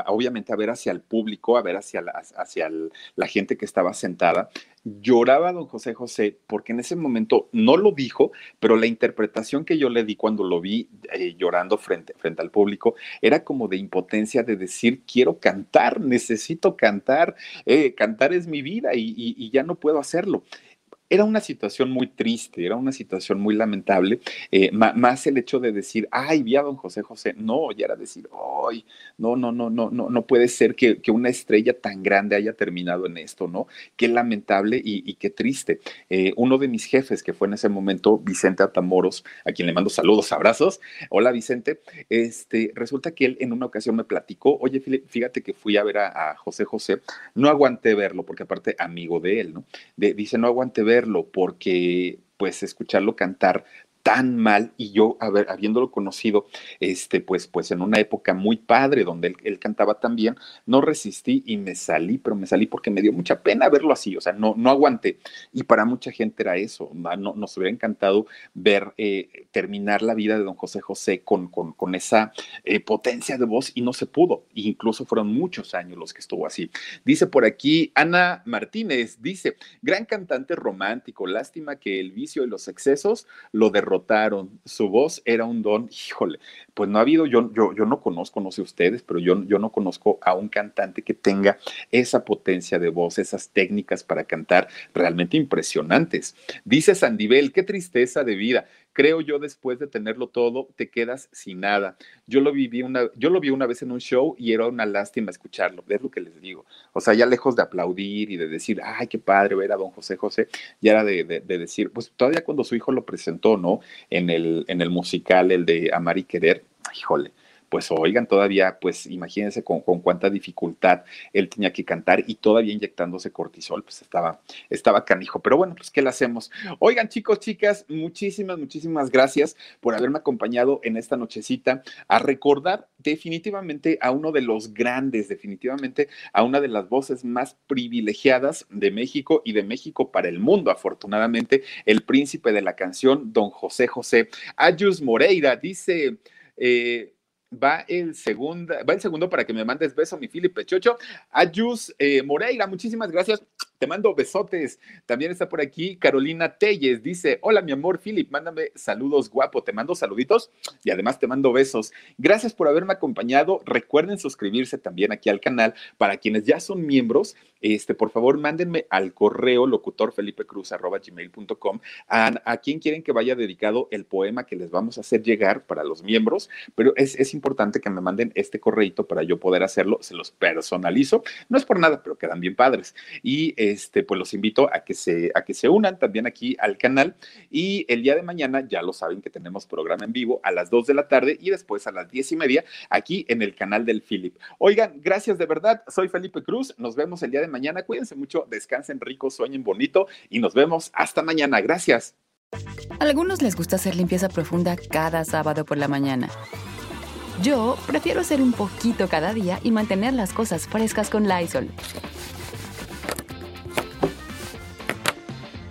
obviamente, a ver hacia el público, a ver hacia, la, gente que estaba sentada. Lloraba don José José porque en ese momento no lo dijo, pero la interpretación que yo le di cuando lo vi eh, llorando frente, al público era como de impotencia de decir, quiero cantar, necesito cantar, eh, cantar es mi vida y ya no puedo hacerlo era una situación muy triste, era una situación muy lamentable, eh, más el hecho de decir, ay, vi a don José José, no, ya era decir, ay, no, no, no, no, no, no puede ser que, que, una estrella tan grande haya terminado en esto, ¿no? Qué lamentable y, qué triste. Eh, uno de mis jefes, que fue en ese momento Vicente Atamoros, a quien le mando saludos, abrazos, hola Vicente, este, resulta que él en una ocasión me platicó, oye, fíjate que fui a ver a, José José, no aguanté verlo, porque aparte amigo de él, ¿no? Dice, no aguanté verlo, porque pues escucharlo cantar tan mal y yo haber, habiéndolo conocido este pues pues en una época muy padre donde él, él, cantaba tan bien no resistí y me salí pero me salí porque me dio mucha pena verlo así o sea no no aguanté. Y para mucha gente era eso no, nos hubiera encantado ver eh, terminar la vida de don José José con, con, con esa eh, potencia de voz y no se pudo. Incluso fueron muchos años los que estuvo así. Dice por aquí Ana Martínez dice gran cantante romántico lástima que el vicio y los excesos lo derrotaron derrotaron. Su voz era un don, híjole, pues no ha habido, yo, yo, yo no conozco, no sé ustedes, pero yo, yo no conozco a un cantante que tenga esa potencia de voz, esas técnicas para cantar realmente impresionantes. Dice Sandibel, qué tristeza de vida creo yo después de tenerlo todo te quedas sin nada. Yo lo viví una, yo lo vi una vez en un show y era una lástima escucharlo, es lo que les digo. O sea, ya lejos de aplaudir y de decir, ay, qué padre ver a don José José, ya era de, de, de decir, pues todavía cuando su hijo lo presentó, ¿no? En el, en el musical, el de Amar y Querer, híjole, pues oigan, todavía, pues imagínense con, con, cuánta dificultad él tenía que cantar y todavía inyectándose cortisol, pues estaba, estaba canijo. Pero bueno, pues ¿qué le hacemos? Oigan, chicos, chicas, muchísimas, muchísimas gracias por haberme acompañado en esta nochecita a recordar definitivamente a uno de los grandes, definitivamente a una de las voces más privilegiadas de México y de México para el mundo, afortunadamente, el príncipe de la canción, don José José. Ayus Moreira dice... Eh, va el segundo, va el segundo para que me mandes beso, mi Filipe Chocho. Ayus eh, Moreira, muchísimas gracias. Te mando besotes. También está por aquí Carolina Telles. Dice: Hola, mi amor, Philip, mándame saludos guapo. Te mando saluditos y además te mando besos. Gracias por haberme acompañado. Recuerden suscribirse también aquí al canal. Para quienes ya son miembros, este, por favor, mándenme al correo locutorfelipecruz.gmail.com a, a quien quieren que vaya dedicado el poema que les vamos a hacer llegar para los miembros. Pero es, es importante que me manden este correito para yo poder hacerlo. Se los personalizo. No es por nada, pero quedan bien padres. Y este, pues los invito a que, se, a que se unan también aquí al canal. Y el día de mañana, ya lo saben que tenemos programa en vivo a las 2 de la tarde y después a las 10 y media aquí en el canal del Philip. Oigan, gracias de verdad. Soy Felipe Cruz. Nos vemos el día de mañana. Cuídense mucho, descansen rico, sueñen bonito y nos vemos hasta mañana. Gracias. A algunos les gusta hacer limpieza profunda cada sábado por la mañana. Yo prefiero hacer un poquito cada día y mantener las cosas frescas con Lysol.